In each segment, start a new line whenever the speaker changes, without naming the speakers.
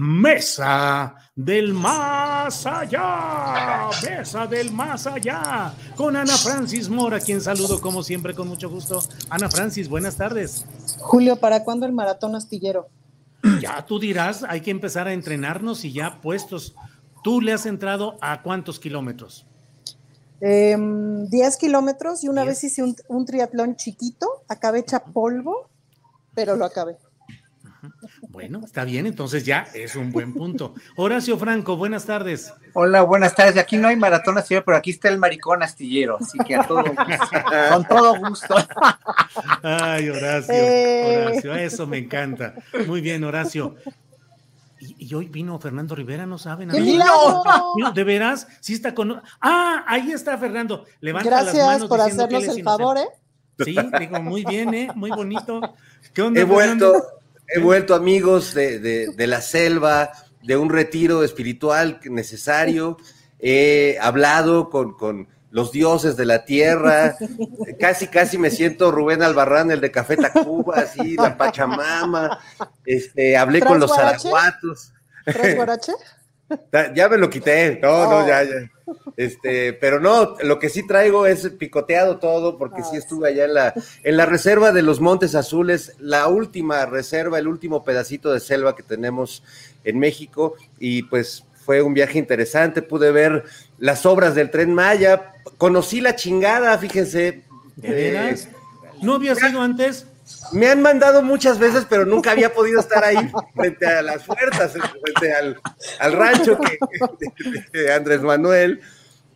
Mesa del Más Allá, Mesa del Más Allá, con Ana Francis Mora, quien saludo como siempre con mucho gusto. Ana Francis, buenas tardes.
Julio, ¿para cuándo el maratón astillero?
Ya tú dirás, hay que empezar a entrenarnos y ya puestos. ¿Tú le has entrado a cuántos kilómetros?
Eh, 10 kilómetros y una vez hice un, un triatlón chiquito, acabé hecha polvo, pero lo acabé.
Bueno, está bien, entonces ya es un buen punto. Horacio Franco, buenas tardes.
Hola, buenas tardes. Aquí no hay maratón astillero, pero aquí está el maricón astillero, así que a todo gusto, con todo gusto.
Ay, Horacio. Horacio, eso me encanta. Muy bien, Horacio. Y, y hoy vino Fernando Rivera, no saben.
¡Qué
amigos?
milagro!
No, ¿De veras? Sí está con... Ah, ahí está Fernando. Levanta las
Gracias
manos
por hacernos el favor, ¿eh?
inocente. Sí, digo, muy bien, ¿eh? Muy bonito. ¿Qué onda,
He vuelto? He vuelto amigos de, de- de la selva, de un retiro espiritual necesario. He hablado con, con los dioses de la tierra. Casi, casi me siento Rubén Albarrán, el de Café Tacuba, así, la Pachamama. Este, hablé con
¿Traes
los
guarache?
zaracuatos.
¿Traes guarache?
Ya me lo quité, no, no,
Oh.
ya, ya. Este, pero no, lo que sí traigo es picoteado todo, porque sí estuve allá en la, en la reserva de los Montes Azules, la última reserva, el último pedacito de selva que tenemos en México, y pues fue un viaje interesante, pude ver las obras del Tren Maya, conocí la chingada, fíjense.
¿De veras? ¿No habías ido antes?
Me han mandado muchas veces, pero nunca había podido estar ahí frente a las puertas, frente al, al rancho de Andrés Manuel.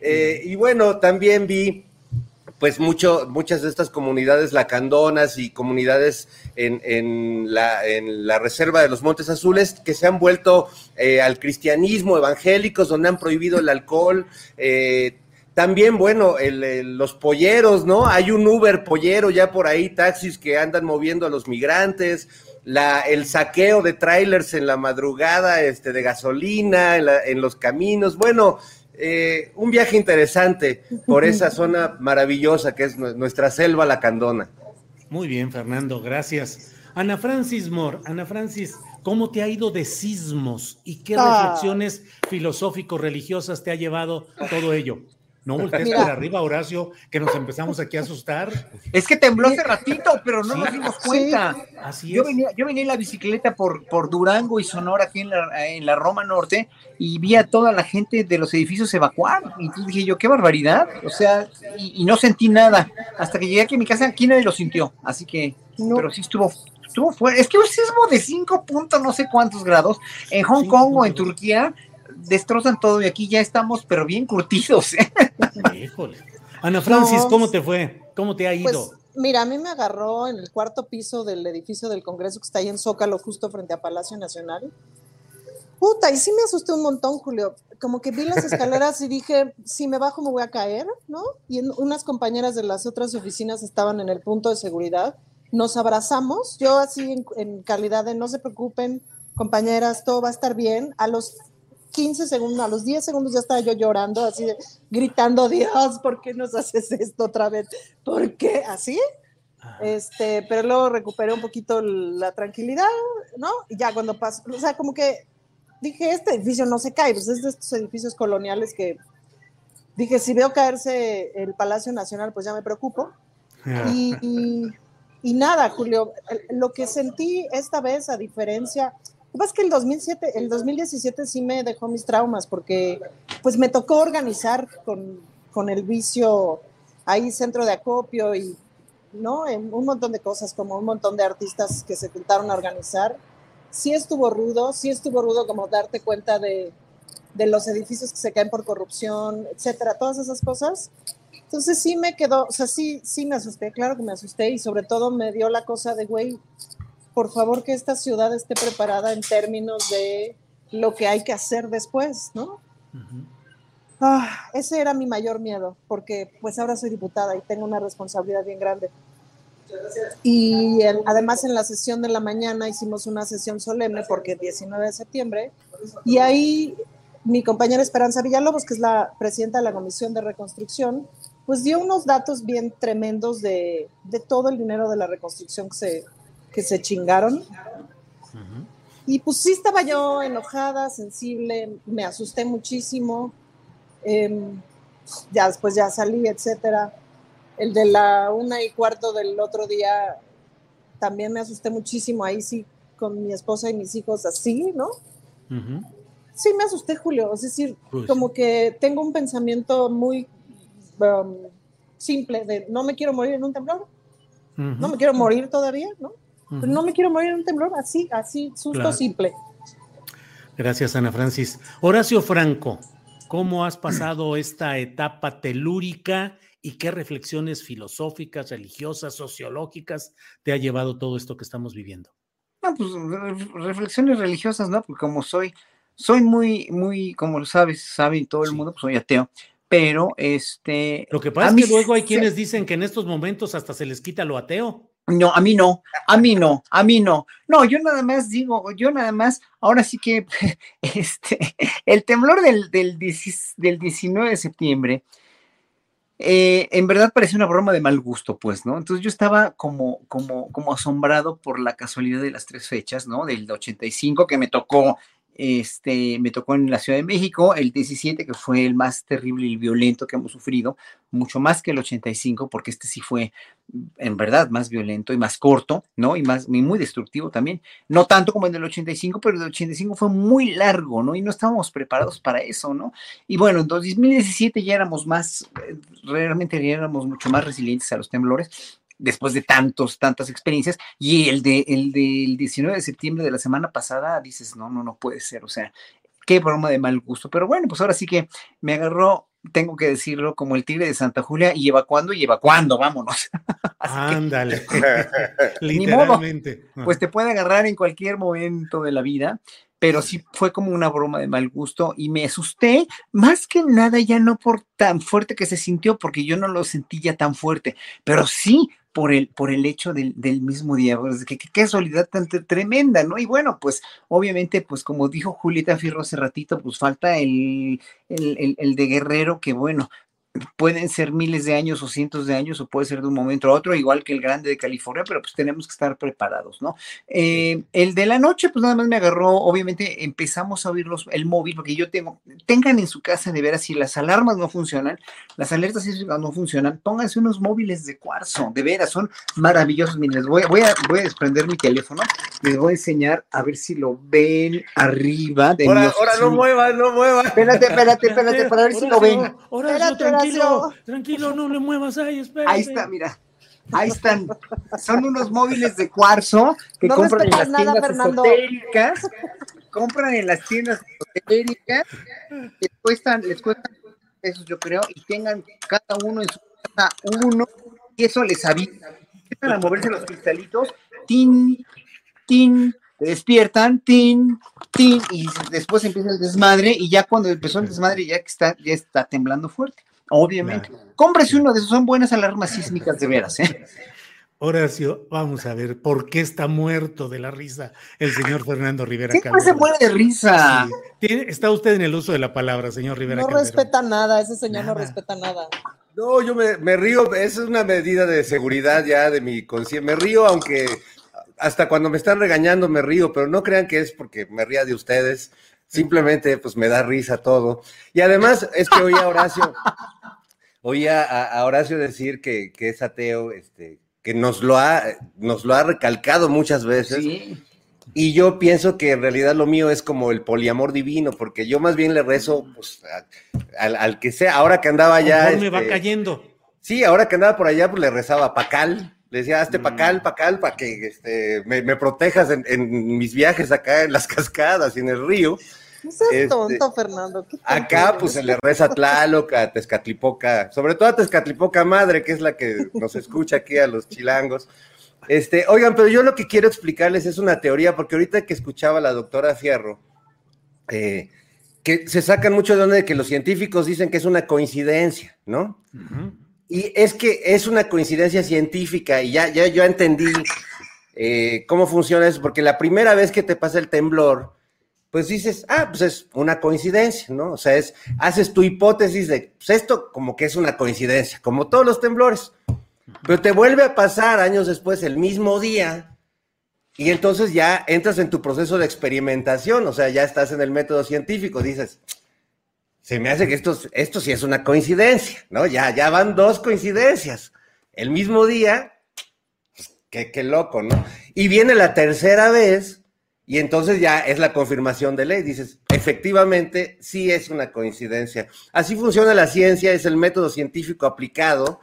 Eh, y bueno, también vi pues mucho, muchas de estas comunidades lacandonas y comunidades en, en la, en la reserva de los Montes Azules que se han vuelto eh, al cristianismo evangélicos, donde han prohibido el alcohol. eh, también, bueno, el- el- los polleros, ¿no? Hay un Uber pollero ya por ahí, taxis que andan moviendo a los migrantes, la, el saqueo de trailers en la madrugada, este, de gasolina, en, la- en los caminos. Bueno, eh, un viaje interesante por esa zona maravillosa que es nu- nuestra selva lacandona.
Muy bien, Fernando, gracias. Ana Francis Moore, Ana Francis, ¿cómo te ha ido de sismos y qué
Ah.
reflexiones filosófico-religiosas te ha llevado todo ello? No voltees
Mira.
para arriba, Horacio, que nos empezamos aquí a asustar.
Es que tembló hace ratito, pero no
Sí.
nos dimos cuenta.
Así
Yo
es.
venía, yo venía en la bicicleta por, por Durango y Sonora, aquí en la, en la Roma Norte, y vi a toda la gente de los edificios evacuar. Y dije yo, qué barbaridad. O sea, y, y no sentí nada. Hasta que llegué aquí a mi casa, aquí nadie lo sintió. Así que,
No.
pero sí estuvo, estuvo fuerte. Es que un sismo de 5 puntos, no sé cuántos grados, en Hong
Cinco
Kong o en. Turquía, destrozan todo y aquí ya estamos, pero bien curtidos. ¿eh?
Híjole. Ana Francis. ¿cómo te fue? ¿Cómo te ha ido?
Pues mira, a mí me agarró en el cuarto piso del edificio del Congreso que está ahí en Zócalo, justo frente a Palacio Nacional. Puta, y sí me asusté un montón, Julio. Como que vi las escaleras y dije, si me bajo me voy a caer, ¿no? Y en- unas compañeras de las otras oficinas estaban en el punto de seguridad. Nos abrazamos, yo así en, en calidad de no se preocupen, compañeras, todo va a estar bien. A los 15 segundos, a los 10 segundos ya estaba yo llorando, así de, gritando, Dios, ¿por qué nos haces esto otra vez? ¿Por qué? ¿Así? Este, pero luego recuperé un poquito la tranquilidad, ¿no? Y ya cuando pasó, o sea, como que dije, este edificio no se cae, pues es de estos edificios coloniales que dije, si veo caerse el Palacio Nacional, pues ya me preocupo.
Ah.
Y, y- y nada, Julio, lo que sentí esta vez, a diferencia, Lo que pasa es que el 2007, el 2017 sí me dejó mis traumas porque pues me tocó organizar con, con el vicio ahí centro de acopio y ¿no? En un montón de cosas, como un montón de artistas que se juntaron a organizar. Sí estuvo rudo, sí estuvo rudo como darte cuenta de, de los edificios que se caen por corrupción, etcétera, todas esas cosas. Entonces sí me quedó, o sea, sí, sí me asusté, claro que me asusté y sobre todo me dio la cosa de, güey, por favor que esta ciudad esté preparada en términos de lo que hay que hacer después, ¿no? ah, ese era mi mayor miedo, porque pues ahora soy diputada y tengo una responsabilidad bien grande. Y además en la sesión de la mañana hicimos una sesión solemne porque 19 de septiembre y ahí mi compañera Esperanza Villalobos, que es la presidenta de la Comisión de Reconstrucción, pues dio unos datos bien tremendos de, de todo el dinero de la reconstrucción que se, que se chingaron. Y pues sí estaba yo enojada, sensible, me asusté muchísimo. Em, ya después ya salí, etcétera. El de la una y cuarto del otro día también me asusté muchísimo. Ahí sí, con mi esposa y mis hijos así, ¿no? Sí, me asusté, Julio. Es decir, como que tengo un pensamiento muy um, simple de no me quiero morir en un temblor. No me quiero morir todavía, ¿no? No me quiero morir en un temblor, así, así, susto simple.
Gracias, Ana Francis. Horacio Franco, ¿cómo has pasado esta etapa telúrica y qué reflexiones filosóficas, religiosas, sociológicas te ha llevado todo esto que estamos viviendo?
No, pues reflexiones religiosas, ¿no? Porque como soy, soy muy, muy, como lo sabes, sabe todo el mundo, pues soy ateo pero este...
Lo que pasa es que luego hay quienes dicen que en estos momentos hasta se les quita lo ateo.
No, a mí no, a mí no, a mí no. No, yo nada más digo, yo nada más, ahora sí que este, el temblor del, del, 19 de septiembre, eh, en verdad parece una broma de mal gusto, pues, ¿no? Entonces yo estaba como, como, como asombrado por la casualidad de las tres fechas, ¿no? Del 85 que me tocó este, me tocó en la Ciudad de México el 17, que fue el más terrible y violento que hemos sufrido, mucho más que el 85, porque este sí fue en verdad más violento y más corto, ¿no? Y más muy destructivo también. No tanto como el del 85, pero el del 85 fue muy largo, ¿no? Y no estábamos preparados para eso, ¿no? Y bueno, en 2017 ya éramos más, realmente ya éramos mucho más resilientes a los temblores después de tantos, tantas experiencias, y el, de, el del 19 de septiembre de la semana pasada, dices, no, no, no puede ser, o sea, qué broma de mal gusto, pero bueno, pues ahora sí que me agarró, tengo que decirlo, como el tigre de Santa Julia, y evacuando y evacuando, vámonos.
Ándale, literalmente.
pues te puede agarrar en cualquier momento de la vida, pero sí fue como una broma de mal gusto y me asusté, más que nada ya no por tan fuerte que se sintió, porque yo no lo sentí ya tan fuerte, pero sí por el, por el hecho del, mismo día. Pues, qué, casualidad tan tremenda, ¿no? Y bueno, pues obviamente, pues como dijo Julieta Fierro hace ratito, pues falta el, el, el de Guerrero, que bueno, pueden ser miles de años o cientos de años o puede ser de un momento a otro, igual que el grande de California, pero pues tenemos que estar preparados, ¿no? Eh, el de la noche, pues nada más me agarró, obviamente empezamos a oír el móvil, porque yo tengo, tengan en su casa de ver si las alarmas no funcionan, las alertas no funcionan, pónganse unos móviles de cuarzo, de veras, son maravillosos. Miren, voy, voy, a, voy a desprender mi teléfono, les voy a enseñar a ver si lo ven arriba de
Ahora, ahora no muevas, no muevas.
Espérate, espérate, espérate, para ver si lo ven.
Ahora, tranquilo, tranquilo, no le muevas ahí, espérate.
Ahí está, mira. Ahí están. Son unos móviles de cuarzo que compran en las tiendas esotéricas. Compran en las tiendas esotéricas. Les cuestan, les cuestan pesos, yo creo, y tengan cada uno en su casa uno, y eso les avisa. Empiezan a moverse los cristalitos, tin, tin, te despiertan, tin, tin, y después empieza el desmadre, y ya cuando empezó el desmadre, ya que está, ya está temblando fuerte. Obviamente. Cómprese uno de esos, son buenas alarmas sísmicas de veras, ¿eh?
Horacio, vamos a ver, ¿por qué está muerto de la risa el señor Fernando Rivera
¿Qué se muere de risa?
está usted en el uso de la palabra, señor Rivera
No respeta nada, ese señor no respeta nada.
No, yo me, me río, esa es una medida de seguridad ya de mi conciencia. Me río, aunque hasta cuando me están regañando me río, pero no crean que es porque me ría de ustedes. Simplemente, pues me da risa todo. Y además, es que oía a Horacio, oía a, Horacio decir que, que, es ateo, este, que nos lo ha, nos lo ha recalcado muchas veces. Y yo pienso que en realidad lo mío es como el poliamor divino, porque yo más bien le rezo pues, al, que sea. Ahora que andaba allá.
me va este, cayendo.
Sí, ahora que andaba por allá, pues le rezaba a Pacal. Le decía, hazte mm. Pacal, Pacal, para que este, me, protejas en, mis viajes acá en las cascadas y en el río.
No seas este, tonto, Fernando.
acá, pues se le reza a Tlaloc, a Tezcatlipoca, sobre todo a Tezcatlipoca Madre, que es la que nos escucha aquí a los chilangos. Este, oigan, pero yo lo que quiero explicarles es una teoría, porque ahorita que escuchaba a la doctora Fierro, eh, que se sacan mucho de donde de que los científicos dicen que es una coincidencia, ¿no? Y es que es una coincidencia científica y ya, ya yo entendí eh, cómo funciona eso, porque la primera vez que te pasa el temblor, pues dices, ah, pues es una coincidencia, ¿no? O sea, es, haces tu hipótesis de, pues esto como que es una coincidencia, como todos los temblores. Pero te vuelve a pasar años después, el mismo día, y entonces ya entras en tu proceso de experimentación, o sea, ya estás en el método científico, dices, se me hace que esto, esto sí es una coincidencia, ¿no? Ya, ya van dos coincidencias. El mismo día, pues, qué, qué loco, ¿no? Y viene la tercera vez, y entonces ya es la confirmación de ley. Dices, efectivamente, sí es una coincidencia. Así funciona la ciencia, es el método científico aplicado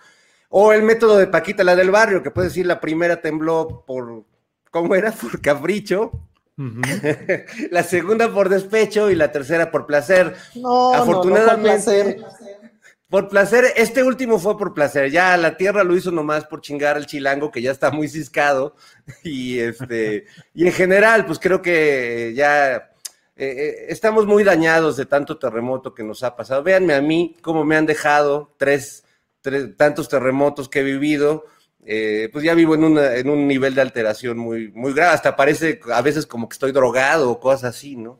o el método de Paquita, la del barrio, que puede decir la primera tembló por, ¿cómo era? Por capricho. la segunda por despecho y la tercera por placer.
No, Afortunadamente,
por, placer. Por placer. este último fue por placer. Ya la tierra lo hizo nomás por chingar al chilango que ya está muy ciscado. Y este, y en general, pues creo que ya eh, eh, estamos muy dañados de tanto terremoto que nos ha pasado. Véanme a mí cómo me han dejado tres tantos terremotos que he vivido, eh, pues ya vivo en, en un nivel de alteración muy, muy grave. Hasta parece a veces como que estoy drogado o cosas así, ¿no?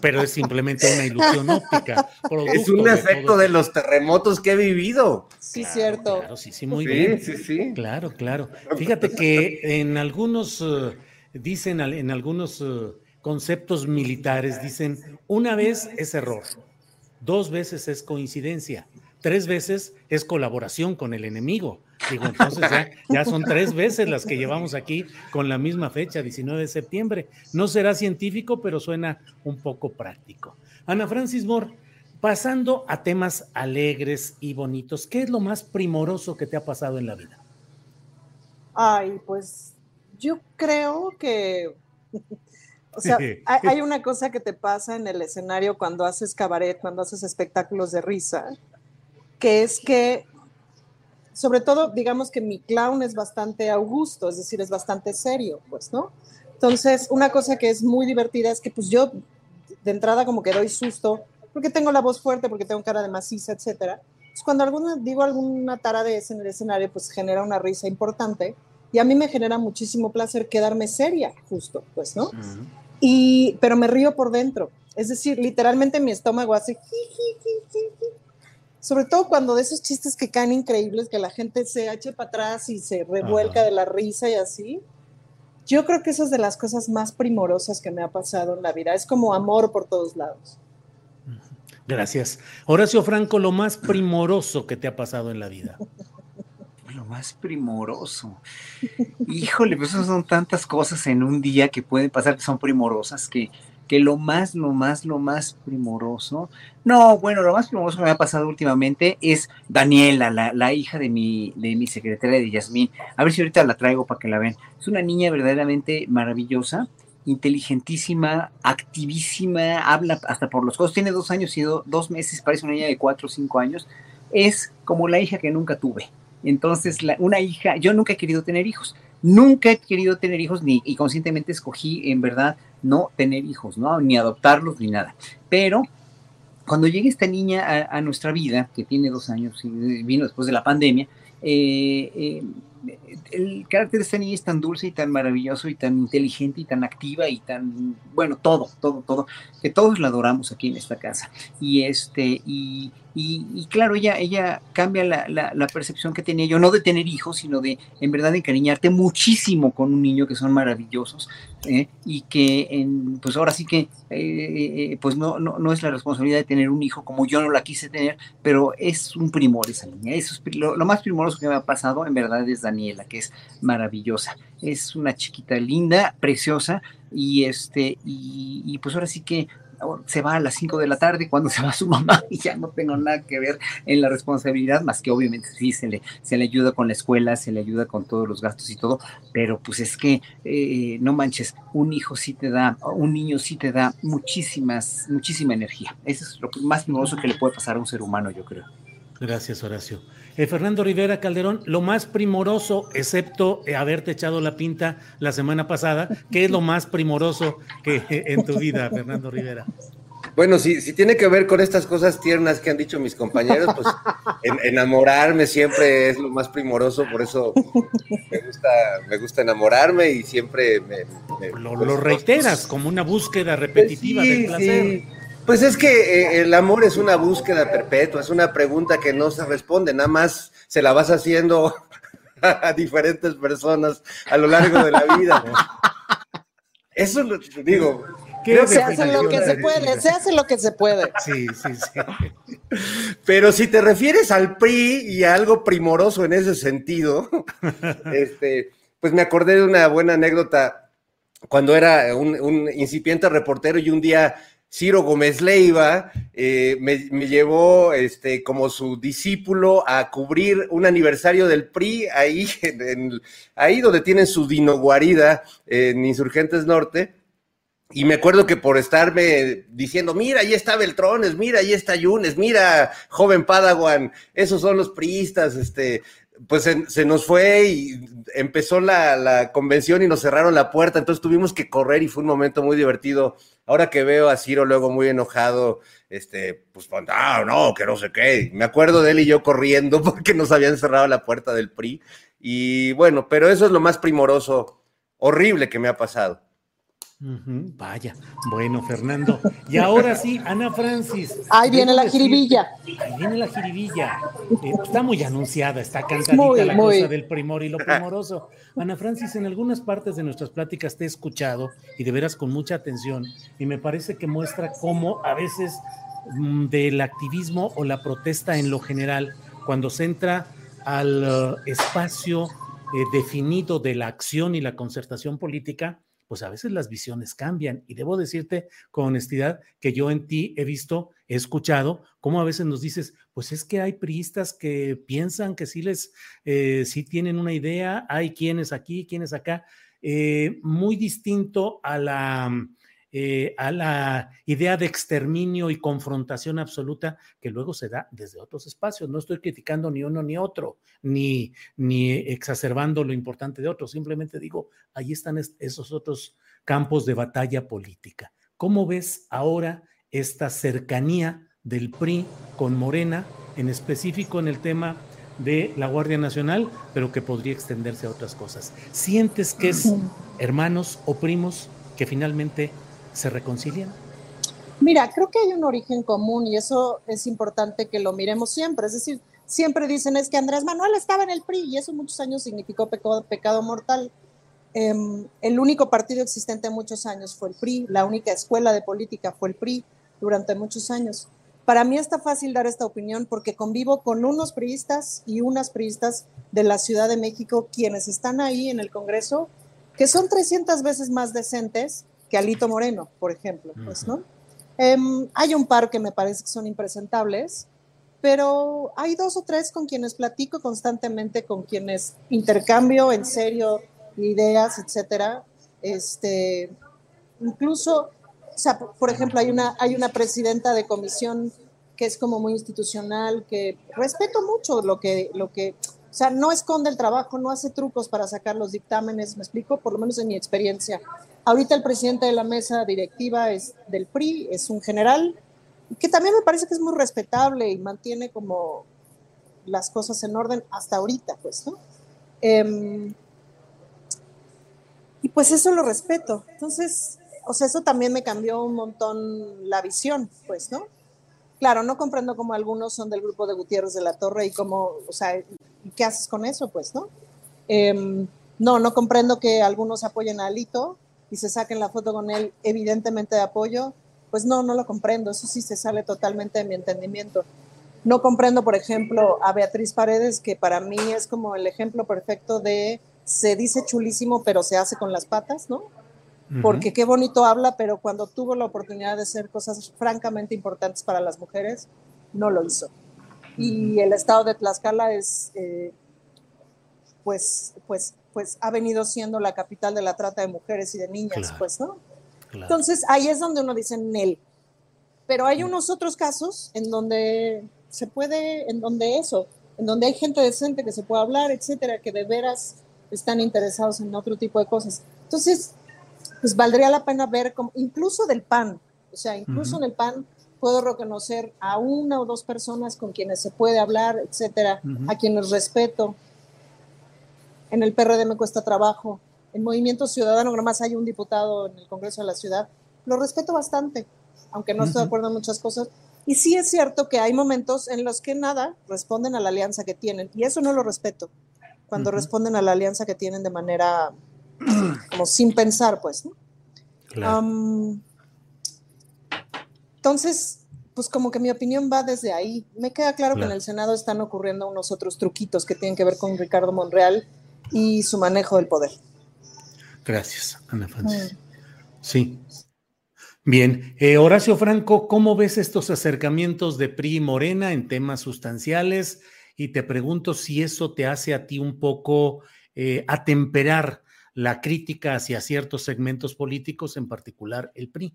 Pero es simplemente una ilusión óptica.
Es un efecto de los terremotos que he vivido.
Sí, cierto.
Claro, sí, sí, muy bien. Sí, sí. Claro, claro. Fíjate que en algunos, eh, dicen, en algunos eh, conceptos militares, dicen, una vez es error, dos veces es coincidencia, tres veces es colaboración con el enemigo. Digo, entonces ya, son tres veces las que llevamos aquí con la misma fecha, 19 de septiembre. No será científico, pero suena un poco práctico. Ana Francis Moore, pasando a temas alegres y bonitos, ¿qué es lo más primoroso que te ha pasado en la vida?
Ay, pues yo creo que, o sea, hay una cosa que te pasa en el escenario cuando haces cabaret, cuando haces espectáculos de risa, que es que, sobre todo, digamos que mi clown es bastante augusto, es decir, es bastante serio, pues, ¿no? Entonces, una cosa que es muy divertida es que, pues, yo de entrada como que doy susto, porque tengo la voz fuerte, porque tengo cara de maciza, etcétera. Pues cuando alguna, digo alguna taradez en el escenario, pues genera una risa importante y a mí me genera muchísimo placer quedarme seria, justo, pues, ¿no? Y, pero me río por dentro. Es decir, literalmente mi estómago hace sobre todo cuando de esos chistes que caen increíbles, que la gente se eche para atrás y se revuelca de la risa y así. Yo creo que eso es de las cosas más primorosas que me ha pasado en la vida. Es como amor por todos lados.
Gracias. Horacio Franco, lo más primoroso que te ha pasado en la vida.
Lo más primoroso. Híjole, pues son tantas cosas en un día que pueden pasar que son primorosas que que lo más, lo más, lo más primoroso. No, bueno, lo más primoroso que me ha pasado últimamente es Daniela, la, hija de mi, de mi secretaria de Yasmín. A ver si ahorita la traigo para que la vean. Es una niña verdaderamente maravillosa, inteligentísima, activísima, habla hasta por los codos. Tiene dos años y dos meses, parece una niña de cuatro o cinco años. Es como la hija que nunca tuve. Entonces, una hija, yo nunca he querido tener hijos. Nunca he querido tener hijos ni y conscientemente escogí en verdad no tener hijos, ¿no? Ni adoptarlos ni nada. Pero cuando llega esta niña a, nuestra vida, que tiene dos años y vino después de la pandemia, eh, eh, el carácter de esta niña es tan dulce y tan maravilloso y tan inteligente y tan activa y tan, bueno, todo, todo, todo, que todos la adoramos aquí en esta casa. Y este, y, y, claro, ella, ella cambia la, la, percepción que tenía yo, no de tener hijos, sino de en verdad encariñarte muchísimo con un niño que son maravillosos, ¿eh? y que en, pues ahora sí que eh, pues no, no, no, es la responsabilidad de tener un hijo como yo no la quise tener, pero es un primor esa niña. Eso es, lo, más primoroso que me ha pasado en verdad es Daniela, que es maravillosa. Es una chiquita linda, preciosa, y este, y, y pues ahora sí que se va a las 5 de la tarde cuando se va su mamá y ya no tengo nada que ver en la responsabilidad, más que obviamente sí se le, se le ayuda con la escuela, se le ayuda con todos los gastos y todo, pero pues es que eh, no manches, un hijo sí te da, un niño sí te da muchísimas, muchísima energía. Eso es lo más hermoso que le puede pasar a un ser humano, yo creo.
Gracias, Horacio. Eh, Fernando Rivera Calderón, lo más primoroso, excepto eh, haberte echado la pinta la semana pasada, ¿qué es lo más primoroso que en tu vida, Fernando Rivera?
Bueno, si, si tiene que ver con estas cosas tiernas que han dicho mis compañeros, pues enamorarme siempre es lo más primoroso, por eso me gusta, me gusta enamorarme y siempre me...
lo, pues, reiteras como una búsqueda repetitiva del placer.
Pues es que eh, el amor es una búsqueda perpetua, es una pregunta que no se responde, nada más se la vas haciendo a diferentes personas a lo largo de la vida. Eso lo digo.
Se hace lo que se puede, se hace lo que se puede.
Sí, sí, sí.
Pero si te refieres al PRI y a algo primoroso en ese sentido, este, pues me acordé de una buena anécdota cuando era un, un incipiente reportero y un día Ciro Gómez Leiva eh, me, llevó este, como su discípulo a cubrir un aniversario del PRI ahí, ahí donde tienen su dinoguarida en Insurgentes Norte. Y me acuerdo que por estarme diciendo, mira, ahí está Beltrones, mira, ahí está Yunes, mira, joven Padawan, esos son los priistas, este, pues se, nos fue y empezó la, la, convención y nos cerraron la puerta, entonces tuvimos que correr y fue un momento muy divertido. Ahora que veo a Ciro luego muy enojado, este, pues, ah, no, que no sé qué. Me acuerdo de él y yo corriendo porque nos habían cerrado la puerta del PRI. Y bueno, pero eso es lo más primoroso, horrible que me ha pasado
vaya, bueno, Fernando. Y ahora sí, Ana Francis.
Ahí viene la jiribilla.
Ahí viene la jiribilla. Eh, está muy anunciada, está cantadita la cosa del primor y lo primoroso. Ana Francis, en algunas partes de nuestras pláticas te he escuchado y de veras con mucha atención y me parece que muestra cómo a veces mm, del activismo o la protesta en lo general, cuando se entra al uh, espacio eh, definido de la acción y la concertación política, pues a veces las visiones cambian. Y debo decirte con honestidad que yo en ti he visto, he escuchado, cómo a veces nos dices, pues es que hay priistas que piensan que sí les, eh, sí tienen una idea, hay quienes aquí, quienes acá, eh, muy distinto a la eh, a la idea de exterminio y confrontación absoluta que luego se da desde otros espacios. No estoy criticando ni uno ni otro, ni, ni exacerbando lo importante de otro, simplemente digo, ahí están esos otros campos de batalla política. ¿Cómo ves ahora esta cercanía del PRI con Morena, en específico en el tema de la Guardia Nacional, pero que podría extenderse a otras cosas? ¿Sientes que es hermanos o primos que finalmente se reconcilian?
Mira, creo que hay un origen común y eso es importante que lo miremos siempre. Es decir, siempre dicen es que Andrés Manuel estaba en el PRI y eso muchos años significó pecado, mortal. Em, el único partido existente muchos años fue el PRI, la única escuela de política fue el PRI durante muchos años. Para mí está fácil dar esta opinión porque convivo con unos priistas y unas priistas de la Ciudad de México quienes están ahí en el Congreso, que son 300 veces más decentes que Alito Moreno, por ejemplo, pues, ¿no? Em, hay un par que me parece que son impresentables, pero hay dos o tres con quienes platico constantemente, con quienes intercambio en serio ideas, etcétera. Este, incluso, o sea, por ejemplo, hay una, hay una presidenta de comisión que es como muy institucional, que respeto mucho lo que, lo que, o sea, no esconde el trabajo, no hace trucos para sacar los dictámenes, me explico, por lo menos en mi experiencia. Ahorita el presidente de la mesa directiva es del PRI, es un general, que también me parece que es muy respetable y mantiene como las cosas en orden hasta ahorita, pues, ¿no? Em, y pues eso lo respeto. Entonces, o sea, eso también me cambió un montón la visión, pues, ¿no? Claro, no comprendo cómo algunos son del grupo de Gutiérrez de la Torre y cómo, o sea, ¿qué haces con eso, pues, no? Em, no, no comprendo que algunos apoyen a Alito, y se saquen la foto con él, evidentemente de apoyo, pues no, no lo comprendo, eso sí se sale totalmente de mi entendimiento. No comprendo, por ejemplo, a Beatriz Paredes, que para mí es como el ejemplo perfecto de se dice chulísimo, pero se hace con las patas, ¿no? Porque qué bonito habla, pero cuando tuvo la oportunidad de hacer cosas francamente importantes para las mujeres, no lo hizo. Y el estado de Tlaxcala es, eh, pues, pues, pues ha venido siendo la capital de la trata de mujeres y de niñas, pues, ¿no? Entonces ahí es donde uno dice Nel. Pero hay unos otros casos en donde se puede, en donde eso, en donde hay gente decente que se puede hablar, etcétera, que de veras están interesados en otro tipo de cosas. Entonces, pues valdría la pena ver, como, incluso del PAN, o sea, incluso en el PAN puedo reconocer a una o dos personas con quienes se puede hablar, etcétera, a quienes respeto. En el PRD me cuesta trabajo. En Movimiento Ciudadano, nomás hay un diputado en el Congreso de la Ciudad. Lo respeto bastante, aunque no estoy de acuerdo en muchas cosas. Y sí es cierto que hay momentos en los que nada responden a la alianza que tienen, y eso no lo respeto, cuando responden a la alianza que tienen de manera como sin pensar, pues. ¿no? entonces, pues como que mi opinión va desde ahí. Me queda claro, que en el Senado están ocurriendo unos otros truquitos que tienen que ver con Ricardo Monreal y su manejo del poder.
Gracias, Ana Francis. Mm. Sí. Bien, eh, Horacio Franco, ¿cómo ves estos acercamientos de PRI y Morena en temas sustanciales? Y te pregunto si eso te hace a ti un poco eh, atemperar la crítica hacia ciertos segmentos políticos, en particular el PRI.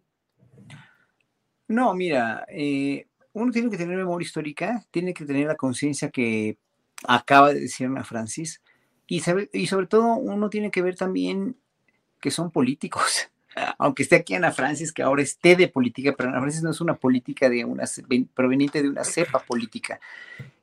No, mira, eh, uno tiene que tener memoria histórica, tiene que tener la conciencia que acaba de decir Ana Francis, y, sobre todo uno tiene que ver también que son políticos. Aunque esté aquí Ana Francis, que ahora esté de política, pero Ana Francis no es una política de una, proveniente de una cepa política,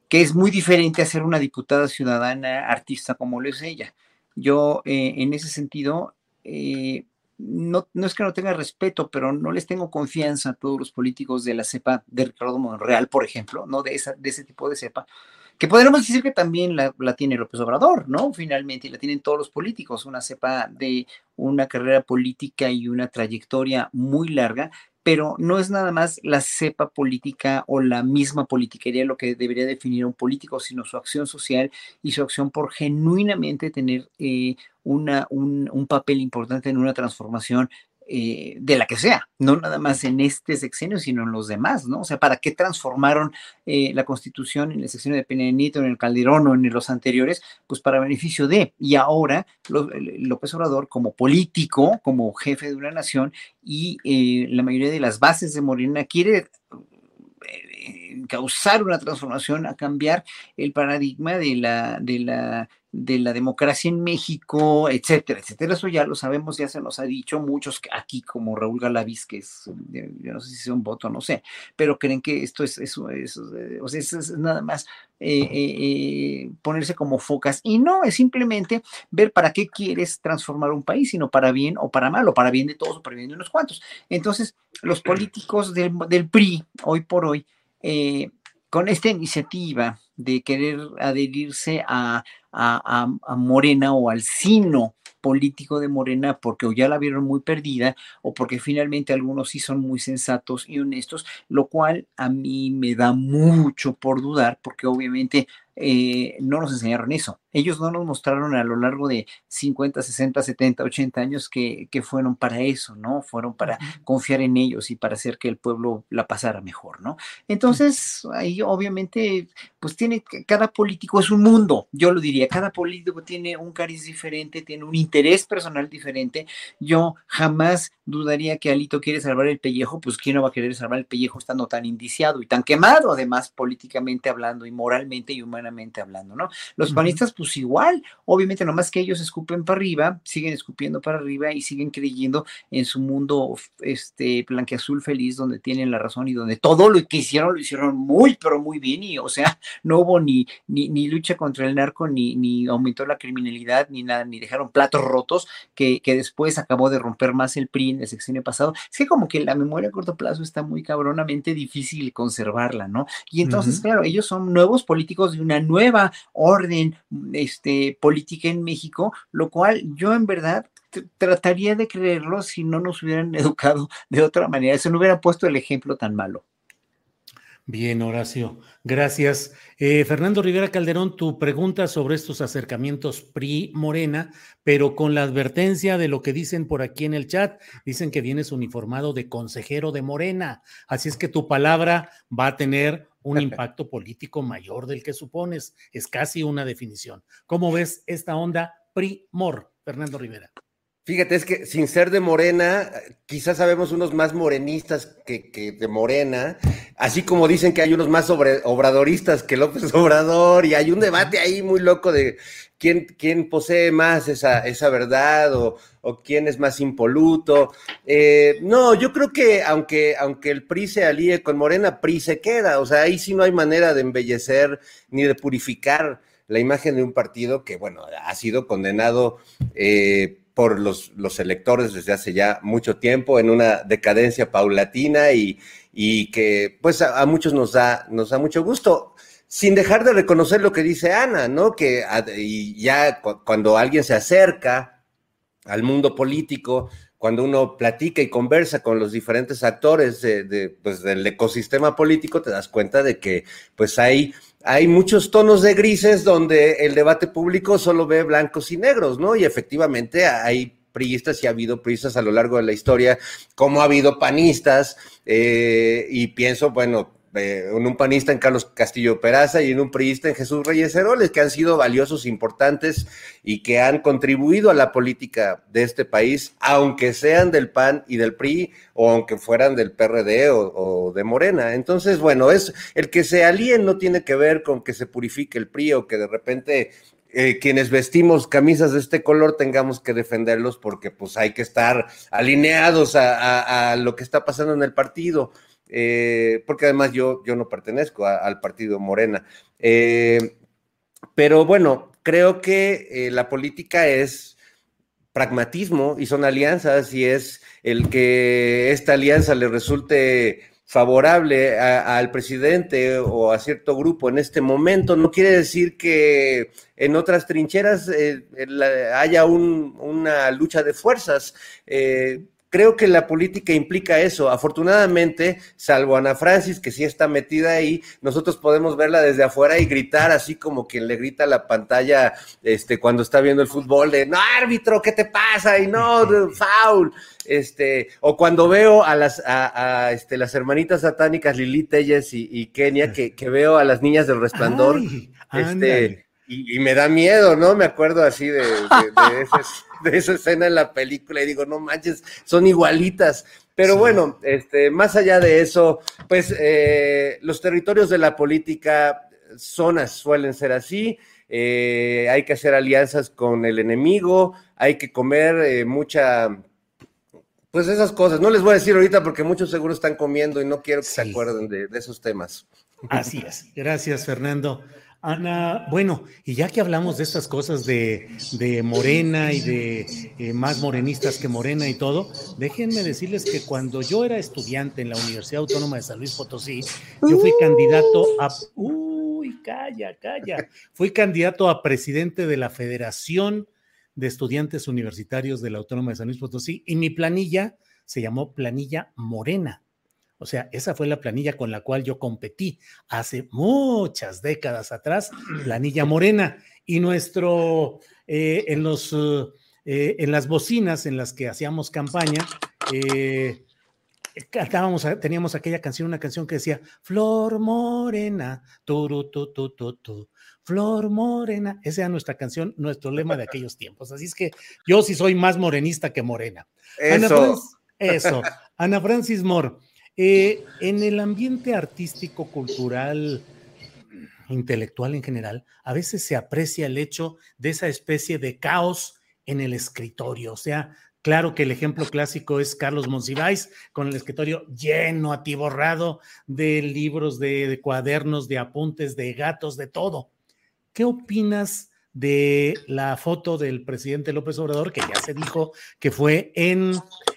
que es muy diferente a ser una diputada ciudadana artista como lo es ella. Yo, eh, en ese sentido, eh, no, no, es que no tenga respeto, pero no les tengo confianza a todos los políticos de la cepa de Ricardo Monreal, por ejemplo, ¿no? De, esa, de ese tipo de cepa, que podríamos decir que también la, la, tiene López Obrador, ¿no? Finalmente, y la tienen todos los políticos, una cepa de una carrera política y una trayectoria muy larga, pero no es nada más la cepa política o la misma politiquería lo que debería definir a un político, sino su acción social y su acción por genuinamente tener eh, una, un, un, papel importante en una transformación eh, de la que sea, no nada más en este sexenio, sino en los demás, ¿no? O sea, ¿para qué transformaron eh, la constitución en el sexenio de Peña Nieto, en el Calderón o en los anteriores? Pues para beneficio de, y ahora López Obrador como político, como jefe de una nación y eh, la mayoría de las bases de Morena quiere causar una transformación, a cambiar el paradigma de la, de la de la democracia en México, etcétera, etcétera. Eso ya lo sabemos, ya se nos ha dicho muchos aquí, como Raúl Galaviz, que es, eh, yo no sé si es un voto, no sé, pero creen que esto es, eso, eso, eh, o sea, es, nada más eh, ponerse como focas. Y no, es simplemente ver para qué quieres transformar un país, sino para bien o para mal, o para bien de todos o para bien de unos cuantos. Entonces, los políticos del, del PRI, hoy por hoy, con esta iniciativa de querer adherirse a, a, Morena o al sino político de Morena porque o ya la vieron muy perdida o porque finalmente algunos sí son muy sensatos y honestos, lo cual a mí me da mucho por dudar porque obviamente eh, no nos enseñaron eso. Ellos no nos mostraron a lo largo de 50, 60, 70, 80 años que, fueron para eso, ¿no? Fueron para confiar en ellos y para hacer que el pueblo la pasara mejor, ¿no? Entonces, ahí obviamente, pues tiene, cada político es un mundo, yo lo diría, cada político tiene un cariz diferente, tiene un interés personal diferente. Yo jamás dudaría que Alito quiere salvar el pellejo, pues ¿quién no va a querer salvar el pellejo estando tan indiciado y tan quemado, además, políticamente hablando y moralmente y humanamente? hablando, ¿no? Los panistas, pues igual, obviamente, nomás que ellos escupen para arriba, siguen escupiendo para arriba y siguen creyendo en su mundo este blanqueazul feliz, donde tienen la razón y donde todo lo que hicieron lo hicieron muy, pero muy bien, y o sea, no hubo ni, ni, lucha contra el narco, ni, ni, ni aumentó la criminalidad, ni nada, ni dejaron platos rotos, que, que después acabó de romper más el PRI en el sexenio pasado. Es que como que la memoria a corto plazo está muy cabronamente difícil conservarla, ¿no? Y entonces, claro, ellos son nuevos políticos de una nueva orden este, política en México, lo cual yo en verdad trataría de creerlo si no nos hubieran educado de otra manera, si no hubieran puesto el ejemplo tan malo.
Bien, Horacio, gracias. Eh, Fernando Rivera Calderón, tu pregunta sobre estos acercamientos PRI-Morena, pero con la advertencia de lo que dicen por aquí en el chat, dicen que vienes uniformado de consejero de Morena, así es que tu palabra va a tener un impacto político mayor del que supones, es casi una definición. ¿Cómo ves esta onda PRI-MOR, Fernando Rivera?
Fíjate, es que sin ser de Morena, quizás sabemos unos más morenistas que, de Morena, así como dicen que hay unos más obradoristas que López Obrador, y hay un debate ahí muy loco de quién, quién posee más esa, esa verdad o, quién es más impoluto. Eh, no, yo creo que aunque, aunque el PRI se alíe con Morena, PRI se queda, o sea, ahí sí no hay manera de embellecer ni de purificar la imagen de un partido que, bueno, ha sido condenado. Eh, por los, los electores desde hace ya mucho tiempo en una decadencia paulatina y, y que pues a, muchos nos da, nos da mucho gusto sin dejar de reconocer lo que dice Ana, ¿no? Que y ya cuando alguien se acerca al mundo político, cuando uno platica y conversa con los diferentes actores de, pues, del ecosistema político, te das cuenta de que pues hay, hay muchos tonos de grises donde el debate público solo ve blancos y negros, ¿no? Y efectivamente hay priistas y ha habido priistas a lo largo de la historia, como ha habido panistas, eh, y pienso, bueno, en un panista en Carlos Castillo Peraza y en un priista en Jesús Reyes Heroles, que han sido valiosos, importantes y que han contribuido a la política de este país, aunque sean del PAN y del PRI o aunque fueran del PRD o, de Morena. Entonces, bueno, es el que se alíen no tiene que ver con que se purifique el PRI o que de repente eh, quienes vestimos camisas de este color tengamos que defenderlos porque pues hay que estar alineados a lo que está pasando en el partido. Eh, porque además yo, yo no pertenezco al partido Morena. Eh, pero bueno, creo que eh, la política es pragmatismo y son alianzas y es el que esta alianza le resulte favorable al presidente o a cierto grupo en este momento, no quiere decir que en otras trincheras haya una lucha de fuerzas. Creo que la política implica eso. Afortunadamente, salvo Ana Francis, que sí está metida ahí, nosotros podemos verla desde afuera y gritar así como quien le grita a la pantalla este, cuando está viendo el fútbol de, no, árbitro, ¿qué te pasa? Y no, foul. Este, o cuando veo a las, a, este, las hermanitas satánicas Lili Telles y, Kenia, que, que, veo a las niñas del resplandor, este, y, me da miedo, ¿no? Me acuerdo así de, de, esa escena en la película y digo, no manches, son igualitas. Pero bueno, este, más allá de eso, pues eh, los territorios de la política, zonas suelen ser así. Eh, hay que hacer alianzas con el enemigo, hay que comer eh, mucha, pues esas cosas. No les voy a decir ahorita porque muchos seguro están comiendo y no quiero que se acuerden de, de, esos temas.
Así es. Gracias, Fernando. Ana, bueno, y ya que hablamos de estas cosas de, Morena y de eh, más morenistas que Morena y todo, déjenme decirles que cuando yo era estudiante en la Universidad Autónoma de San Luis Potosí, yo fui candidato a... Uy, calla, calla. Fui candidato a presidente de la Federación de Estudiantes Universitarios de la Autónoma de San Luis Potosí y mi planilla se llamó Planilla Morena o sea, esa fue la planilla con la cual yo competí hace muchas décadas atrás, planilla morena. Y nuestro, eh, en, los, eh, en las bocinas en las que hacíamos campaña, eh, cantábamos, teníamos aquella canción, una canción que decía, Flor Morena, tu, tu, tu, tu, tu, Flor Morena. Esa era nuestra canción, nuestro lema de aquellos tiempos. Así es que yo sí soy más morenista que morena.
Eso.
eso. Ana Francis Moore. Eh, en el ambiente artístico, cultural, intelectual en general, a veces se aprecia el hecho de esa especie de caos en el escritorio. O sea, claro que el ejemplo clásico es Carlos Monsiváis, con el escritorio lleno, atiborrado de libros, de, de cuadernos, de apuntes, de gatos, de todo. ¿Qué opinas de la foto del presidente López Obrador, que ya se dijo que fue en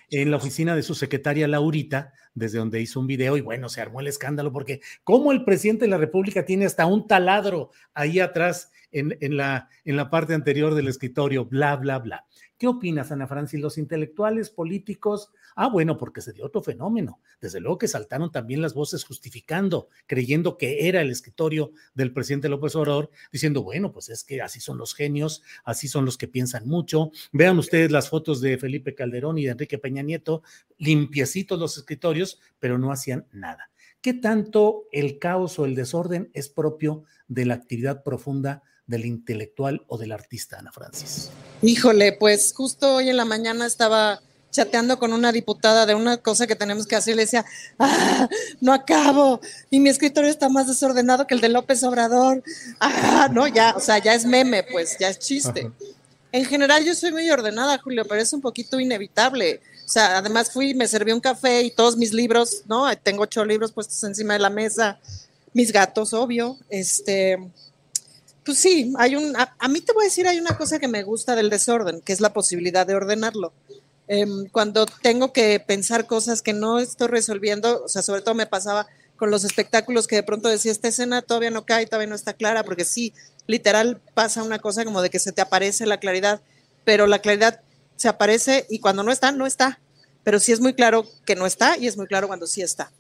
la oficina de su secretaria Laurita, desde donde hizo un video y bueno, se armó el escándalo porque como el presidente de la República tiene hasta un taladro ahí atrás en, en, la, en la parte anterior del escritorio, bla, bla, bla. ¿Qué opinas, Ana Francis? Los intelectuales políticos, ah, bueno, porque se dio otro fenómeno. Desde luego que saltaron también las voces justificando, creyendo que era el escritorio del presidente López Obrador, diciendo, bueno, pues es que así son los genios, así son los que piensan mucho. Vean ustedes las fotos de Felipe Calderón y de Enrique Peña Nieto, limpiecitos los escritorios, pero no hacían nada. ¿Qué tanto el caos o el desorden es propio de la actividad profunda del intelectual o del artista, Ana Francis?
Híjole, pues justo hoy en la mañana estaba chateando con una diputada de una cosa que tenemos que hacer y le decía, ah, no acabo, y mi escritorio está más desordenado que el de López Obrador, ah, no, ya, o sea, ya es meme, pues, ya es chiste. En general yo soy muy ordenada, Julio, pero es un poquito inevitable. O sea, además fui, me serví un café y todos mis libros, ¿no? Tengo ocho libros puestos encima de la mesa, mis gatos, obvio, este, pues sí, hay un, a, mí te voy a decir, hay una cosa que me gusta del desorden, que es la posibilidad de ordenarlo. Em, cuando tengo que pensar cosas que no estoy resolviendo, o sea, sobre todo me pasaba con los espectáculos que de pronto decía, esta escena todavía no cae, todavía no está clara, porque sí, literal pasa una cosa como de que se te aparece la claridad, pero la claridad se aparece y cuando no está, no está. Pero sí es muy claro que no está y es muy claro cuando sí está.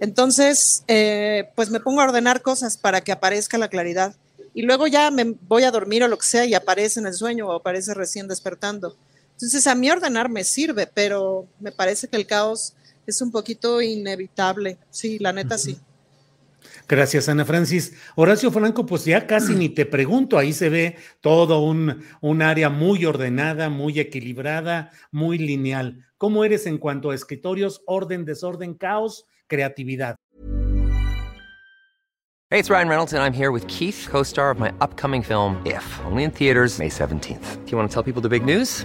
Entonces, eh, pues me pongo a ordenar cosas para que aparezca la claridad y luego ya me voy a dormir o lo que sea y aparece en el sueño o aparece recién despertando. Entonces a mí ordenar me sirve, pero me parece que el caos es un poquito inevitable. Sí, la neta sí.
Gracias, Ana Francis. Horacio Franco, pues ya casi ni te pregunto, ahí se ve todo un, un área muy ordenada, muy equilibrada, muy lineal. ¿Cómo eres en cuanto a escritorios, orden, desorden, caos, creatividad?
Hey, it's Ryan Reynolds, and I'm here with Keith, co star of my upcoming film, If, only in theaters, May 17th. Do you want to tell people the big news?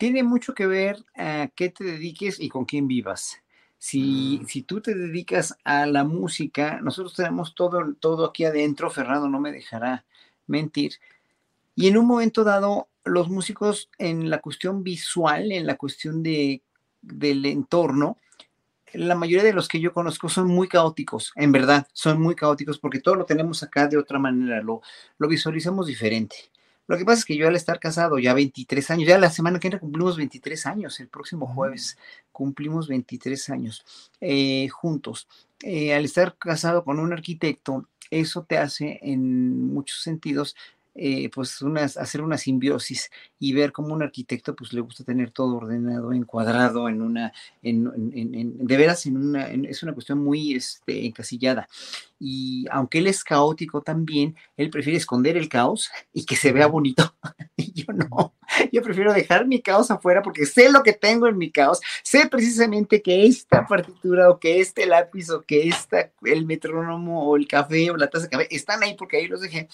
Tiene mucho que ver a qué te dediques y con quién vivas. Si, si tú te dedicas a la música, nosotros tenemos todo, todo aquí adentro, Fernando no me dejará mentir, y en un momento dado, los músicos en la cuestión visual, en la cuestión de, del entorno, la mayoría de los que yo conozco son muy caóticos, en verdad, son muy caóticos porque todo lo tenemos acá de otra manera, lo, lo visualizamos diferente. Lo que pasa es que yo al estar casado ya 23 años, ya la semana que viene cumplimos 23 años, el próximo jueves cumplimos 23 años eh, juntos. Eh, al estar casado con un arquitecto, eso te hace en muchos sentidos eh, pues hacer una simbiosis y ver cómo un arquitecto pues le gusta tener todo ordenado, encuadrado en una, en, de veras en una, es una cuestión muy este, encasillada. Y aunque él es caótico también, él prefiere esconder el caos y que se vea bonito. y yo no, yo prefiero dejar mi caos afuera porque sé lo que tengo en mi caos, sé precisamente que esta partitura o que este lápiz o que esta, el metrónomo o el café o la taza de café están ahí porque ahí los dejé.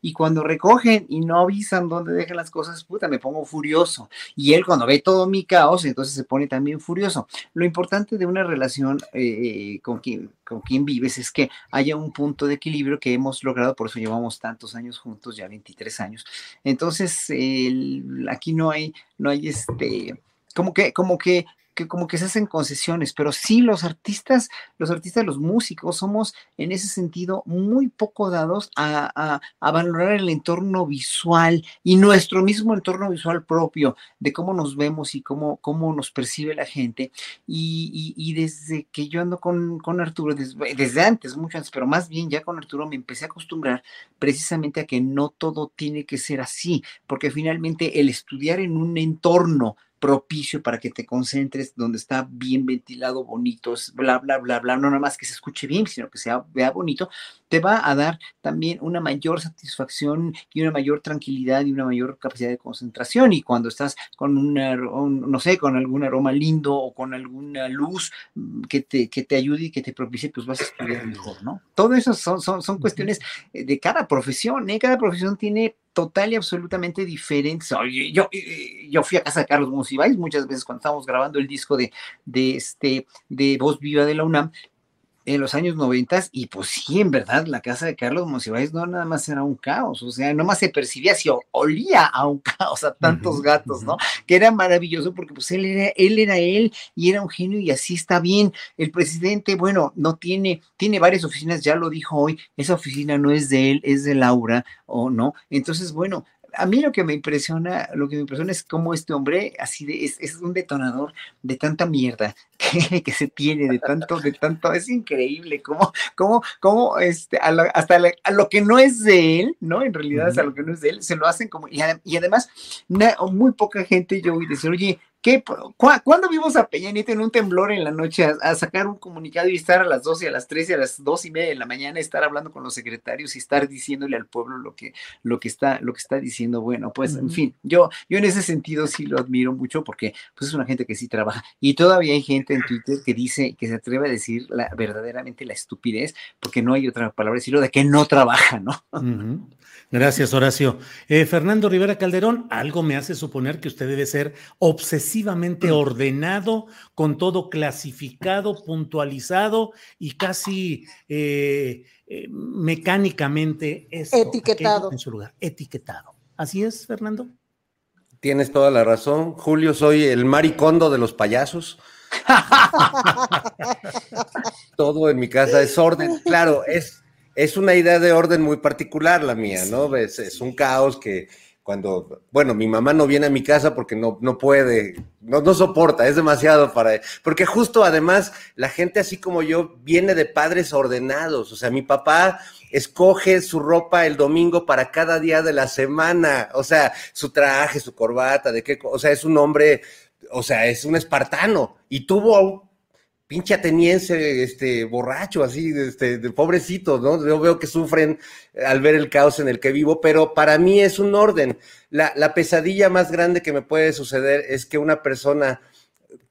Y cuando recogen y no avisan dónde dejan las cosas, puta, me pongo furioso. Y él cuando ve todo mi caos, entonces se pone también furioso. Lo importante de una relación eh, con, quien, con quien vives es que haya un punto de equilibrio que hemos logrado, por eso llevamos tantos años juntos, ya 23 años. Entonces, aquí no hay, no hay este, como que, como que que como que se hacen concesiones, pero sí los artistas, los artistas, los músicos, somos en ese sentido muy poco dados a, valorar el entorno visual y nuestro mismo entorno visual propio, de cómo nos vemos y cómo, cómo nos percibe la gente. Y, desde que yo ando con, con Arturo, desde, desde antes, mucho antes, pero más bien ya con Arturo me empecé a acostumbrar precisamente a que no todo tiene que ser así, porque finalmente el estudiar en un entorno propicio para que te concentres, donde está bien ventilado, bonito, bla, bla, bla, bla, no nada más que se escuche bien, sino que sea, vea bonito, te va a dar también una mayor satisfacción y una mayor tranquilidad y una mayor capacidad de concentración. Y cuando estás con una, no sé, con algún aroma lindo o con alguna luz mm, que te, que te ayude y que te propicie, pues vas a estudiar mejor, ¿no? Todo eso son, son, son cuestiones de cada profesión, ¿eh? Cada profesión tiene total y absolutamente diferentes. Yo, yo, fui a casa de Carlos Monsiváis muchas veces cuando estábamos grabando el disco de, de, este, de Voz Viva de la UNAM en los años noventas, y pues sí, en verdad, la casa de Carlos Monsiváis no nada más era un caos, o sea, no más se percibía, si olía a un caos, a tantos gatos, ¿no? Que era maravilloso porque pues él era, él era él y era un genio y así está bien. El presidente, bueno, no tiene, tiene varias oficinas, ya lo dijo hoy, esa oficina no es de él, es de Laura, o no. Entonces, bueno, a mí lo que me impresiona, lo que me impresiona es cómo este hombre así de, es, un detonador de tanta mierda que, se tiene, de tanto, de tanto, es increíble cómo, cómo, cómo este, hasta a lo que no es de él, ¿no? En realidad, hasta lo que no es de él, se lo hacen como, y, además, muy poca gente yo voy a decir, oye, ¿Qué, ¿Cuándo vimos a Peña Nieto en un temblor en la noche a, sacar un comunicado y estar a las 12, a las 13, a las 2 y media de la mañana, estar hablando con los secretarios y estar diciéndole al pueblo lo que, lo que, está, lo que está diciendo? Bueno, pues en fin, yo, yo en ese sentido sí lo admiro mucho porque pues, es una gente que sí trabaja. Y todavía hay gente en Twitter que dice, que se atreve a decir la, verdaderamente la estupidez, porque no hay otra palabra decirlo de que no trabaja, ¿no?
Gracias, Horacio. Eh, Fernando Rivera Calderón, algo me hace suponer que usted debe ser ordenado, con todo clasificado, puntualizado y casi eh, eh, mecánicamente
etiquetado
en su lugar, etiquetado. ¿Así es, Fernando?
Tienes toda la razón, Julio. Soy el maricondo de los payasos. todo en mi casa es orden. Claro, es es una idea de orden muy particular la mía, ¿no? Es, es, un caos que cuando, bueno, mi mamá no viene a mi casa porque no, no puede, no, no soporta, es demasiado para, porque justo además la gente así como yo viene de padres ordenados, o sea, mi papá escoge su ropa el domingo para cada día de la semana, o sea, su traje, su corbata, de qué, o sea, es un hombre, o sea, es un espartano y tuvo pinche ateniense, este, borracho, así, este, de pobrecito, ¿no? Yo veo que sufren al ver el caos en el que vivo, pero para mí es un orden. La, la pesadilla más grande que me puede suceder es que una persona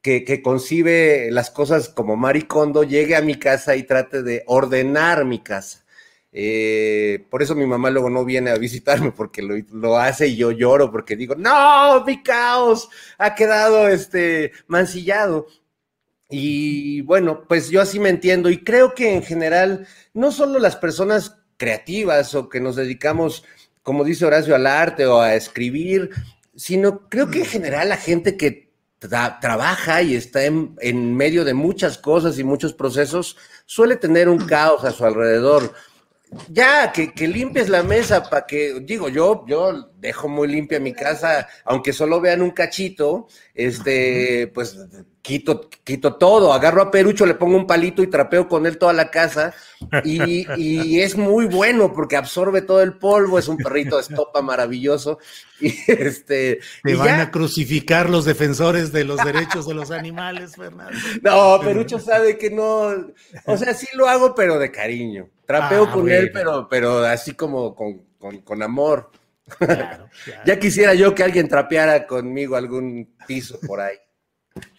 que, que, concibe las cosas como maricondo llegue a mi casa y trate de ordenar mi casa. Eh, por eso mi mamá luego no viene a visitarme porque lo, lo, hace y yo lloro porque digo, no, mi caos ha quedado este mancillado. Y bueno, pues yo así me entiendo y creo que en general no solo las personas creativas o que nos dedicamos, como dice Horacio, al arte o a escribir, sino creo que en general la gente que trabaja y está en, en, medio de muchas cosas y muchos procesos suele tener un caos a su alrededor. Ya, que, que limpies la mesa para que, digo, yo, yo dejo muy limpia mi casa, aunque solo vean un cachito, este, pues quito, quito todo, agarro a Perucho, le pongo un palito y trapeo con él toda la casa, y, y es muy bueno porque absorbe todo el polvo, es un perrito de estopa maravilloso, y este...
Te van a crucificar los defensores de los derechos de los animales, Fernando.
No, Perucho sabe que no, o sea, sí lo hago, pero de cariño, trapeo ah, con él, pero, pero así como con, con, con amor. ya quisiera yo que alguien trapeara conmigo algún piso por ahí.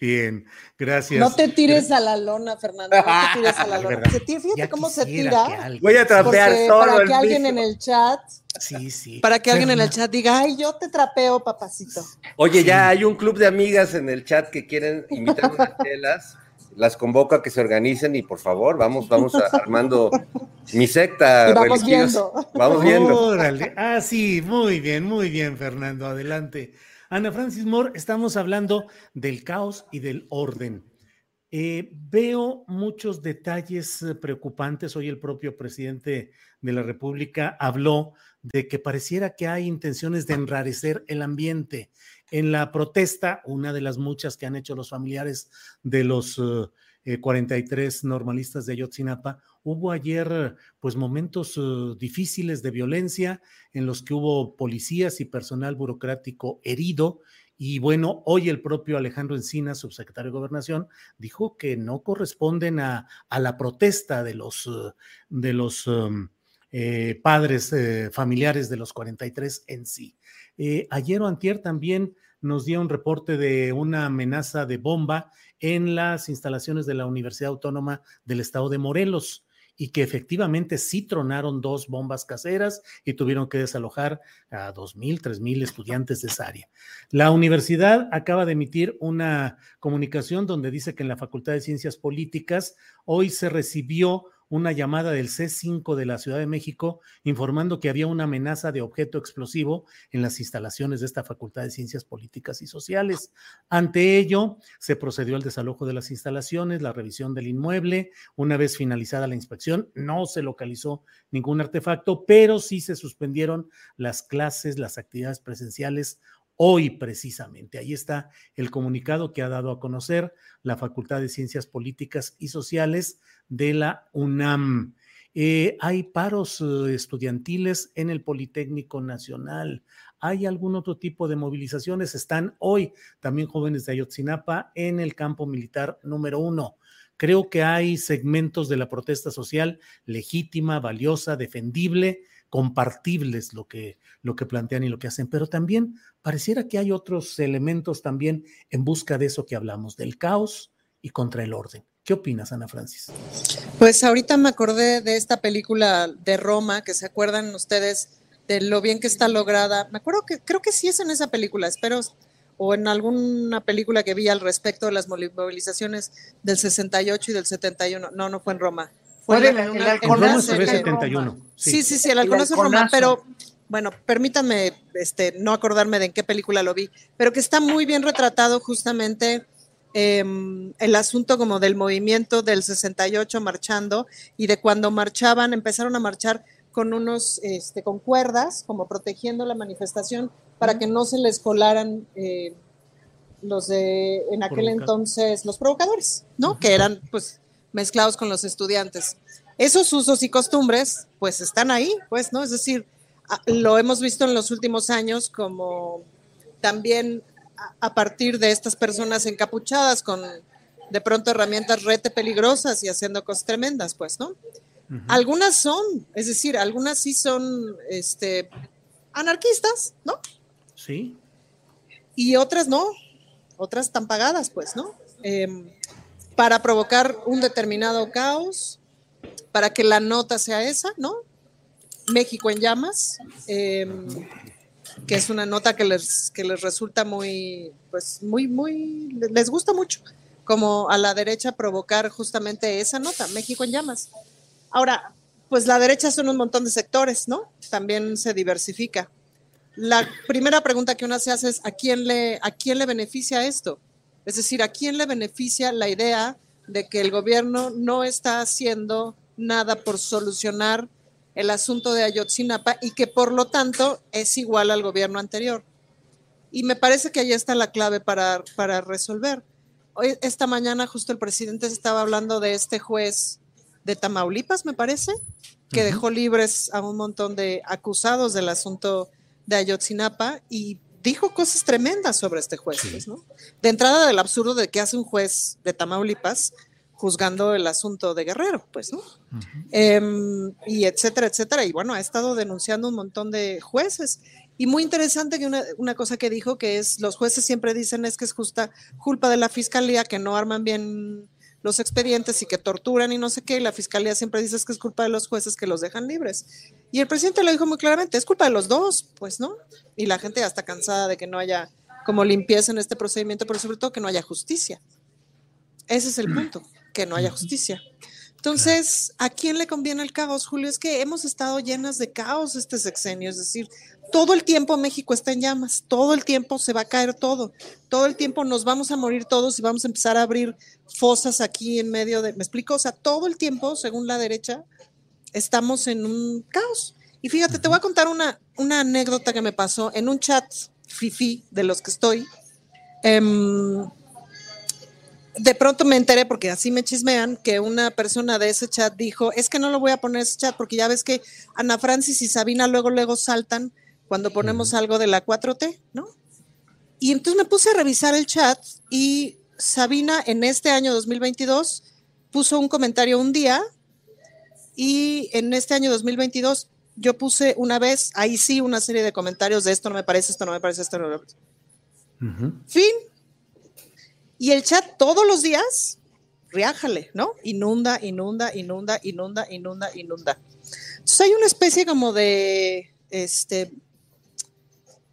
Bien, gracias.
No te tires a la lona, Fernando. No te tires a la lona. fíjate cómo se tira.
Voy a trapear todo
Para
que
alguien en el chat.
Sí, sí.
Para que alguien en el chat diga, ay, yo te trapeo, papacito.
Oye, ya hay un club de amigas en el chat que quieren invitarme a telas las convoco a que se organicen y por favor, vamos, vamos armando mi secta.
vamos viendo.
Vamos viendo.
Ah, sí, muy bien, muy bien, Fernando, adelante. Ana Francis Moore, estamos hablando del caos y del orden. Eh, veo muchos detalles eh, preocupantes. Hoy el propio presidente de la República habló de que pareciera que hay intenciones de enrarecer el ambiente. En la protesta, una de las muchas que han hecho los familiares de los 43 eh, normalistas de Ayotzinapa, hubo ayer pues momentos difíciles de violencia en los que hubo policías y personal burocrático herido y bueno, hoy el propio Alejandro Encina, subsecretario de Gobernación, dijo que no corresponden a, la protesta de los, eh, de los um, eh, padres eh, familiares de los 43 en sí. Ayer o antier también nos dio un reporte de una amenaza de bomba en las instalaciones de la Universidad Autónoma del Estado de Morelos y que efectivamente sí tronaron dos bombas caseras y tuvieron que desalojar a dos mil, tres mil estudiantes de esa área. La universidad acaba de emitir una comunicación donde dice que en la Facultad de Ciencias Políticas hoy se recibió una llamada del C5 de la Ciudad de México informando que había una amenaza de objeto explosivo en las instalaciones de esta Facultad de Ciencias Políticas y Sociales. Ante ello, se procedió al desalojo de las instalaciones, la revisión del inmueble. Una vez finalizada la inspección, no se localizó ningún artefacto, pero sí se suspendieron las clases, las actividades presenciales hoy precisamente. Ahí está el comunicado que ha dado a conocer la Facultad de Ciencias Políticas y Sociales de la UNAM. Eh, hay paros eh, estudiantiles en el Politécnico Nacional. ¿Hay algún otro tipo de movilizaciones? Están hoy también jóvenes de Ayotzinapa en el campo militar número uno. Creo que hay segmentos de la protesta social legítima, valiosa, defendible, compartibles lo que, lo que plantean y lo que hacen, pero también pareciera que hay otros elementos también en busca de eso que hablamos, del caos y contra el orden. ¿Qué opinas, Ana Francis?
Pues ahorita me acordé de esta película de Roma, que se acuerdan ustedes de lo bien que está lograda. Me acuerdo que creo que sí es en esa película, espero, o en alguna película que vi al respecto de las movilizaciones del 68 y del 71. No, no fue en Roma.
Fue en el,
el, 71.
Sí, sí, sí, el Alconazo Roma, pero bueno, permítanme este, no acordarme de en qué película lo vi, pero que está muy bien retratado justamente Em, el asunto como del movimiento del 68 marchando y de cuando marchaban, empezaron a marchar con unos, este, con cuerdas, como protegiendo la manifestación para que no se les colaran eh, los de, en aquel entonces, los provocadores, ¿no? Que eran, pues, mezclados con los estudiantes. Esos usos y costumbres, pues, están ahí, pues, ¿no? Es decir, lo hemos visto en los últimos años como también a partir de estas personas encapuchadas con de pronto herramientas rete peligrosas y haciendo cosas tremendas, pues, ¿no? Algunas son, es decir, algunas sí son este, anarquistas, ¿no?
Sí.
Y otras no, otras están pagadas, pues, ¿no? Em, para provocar un determinado caos, para que la nota sea esa, ¿no? México en llamas. Em, que es una nota que les, que les resulta muy, pues muy, muy, les gusta mucho, como a la derecha provocar justamente esa nota, México en llamas. Ahora, pues la derecha son un montón de sectores, ¿no? También se diversifica. La primera pregunta que uno se hace es, ¿a quién le, a quién le beneficia esto? Es decir, ¿a quién le beneficia la idea de que el gobierno no está haciendo nada por solucionar el asunto de Ayotzinapa y que por lo tanto es igual al gobierno anterior. Y me parece que ahí está la clave para, para resolver. Hoy, esta mañana justo el presidente estaba hablando de este juez de Tamaulipas, me parece, que dejó libres a un montón de acusados del asunto de Ayotzinapa y dijo cosas tremendas sobre este juez. Pues, ¿no? De entrada del absurdo de que hace un juez de Tamaulipas juzgando el asunto de Guerrero, pues, ¿no? Em, y etcétera, etcétera. Y bueno, ha estado denunciando un montón de jueces. Y muy interesante que una, una, cosa que dijo que es, los jueces siempre dicen es que es justa culpa de la fiscalía que no arman bien los expedientes y que torturan y no sé qué, y la fiscalía siempre dice que es culpa de los jueces que los dejan libres. Y el presidente lo dijo muy claramente, es culpa de los dos, pues, ¿no? Y la gente ya está cansada de que no haya como limpieza en este procedimiento, pero sobre todo que no haya justicia. Ese es el punto que no haya justicia. Entonces, ¿a quién le conviene el caos, Julio? Es que hemos estado llenas de caos este sexenio, es decir, todo el tiempo México está en llamas, todo el tiempo se va a caer todo, todo el tiempo nos vamos a morir todos y vamos a empezar a abrir fosas aquí en medio de, ¿me explico? O sea, todo el tiempo, según la derecha, estamos en un caos. Y fíjate, te voy a contar una, una anécdota que me pasó en un chat fifi de los que estoy. Em, de pronto me enteré, porque así me chismean, que una persona de ese chat dijo, es que no lo voy a poner ese chat porque ya ves que Ana Francis y Sabina luego, luego saltan cuando ponemos algo de la 4T, ¿no? Y entonces me puse a revisar el chat y Sabina en este año 2022 puso un comentario un día y en este año 2022 yo puse una vez, ahí sí, una serie de comentarios de esto no me parece, esto no me parece, esto no me parece. Fin. Y el chat todos los días, riájale, ¿no? Inunda, inunda, inunda, inunda, inunda, inunda. Entonces hay una especie como de, este,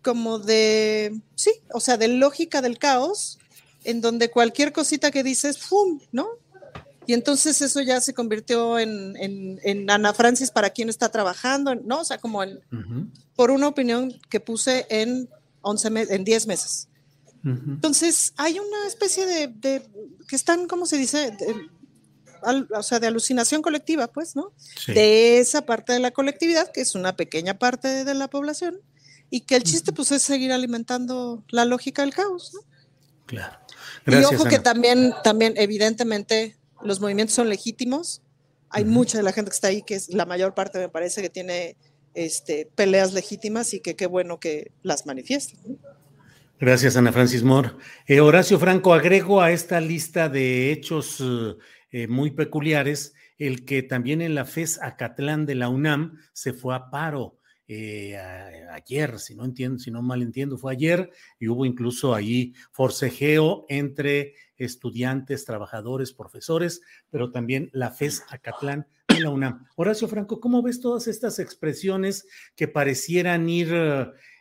como de, sí, o sea, de lógica del caos, en donde cualquier cosita que dices, ¡pum! ¿no? Y entonces eso ya se convirtió en, en, Ana Francis para quien está trabajando, ¿no? O sea, como en, por una opinión que puse en 11 en 10 meses. Entonces, hay una especie de, que están, ¿cómo se dice? o sea, de alucinación colectiva, pues, ¿no? De esa parte de la colectividad, que es una pequeña parte de la población, y que el chiste, pues, es seguir alimentando la lógica del caos, ¿no?
Claro.
y ojo que también, también, evidentemente, los movimientos son legítimos. Hay mucha de la gente que está ahí, que es la mayor parte, me parece, que tiene este, peleas legítimas y que qué bueno que las manifiesten.
Gracias, Ana Francis Moore. Eh, Horacio Franco, agrego a esta lista de hechos eh, muy peculiares el que también en la FES Acatlán de la UNAM se fue a paro. Eh, ayer, si no entiendo, si no mal entiendo, fue ayer y hubo incluso ahí forcejeo entre estudiantes, trabajadores, profesores, pero también la FES Acatlán de la UNAM. Horacio Franco, ¿cómo ves todas estas expresiones que parecieran ir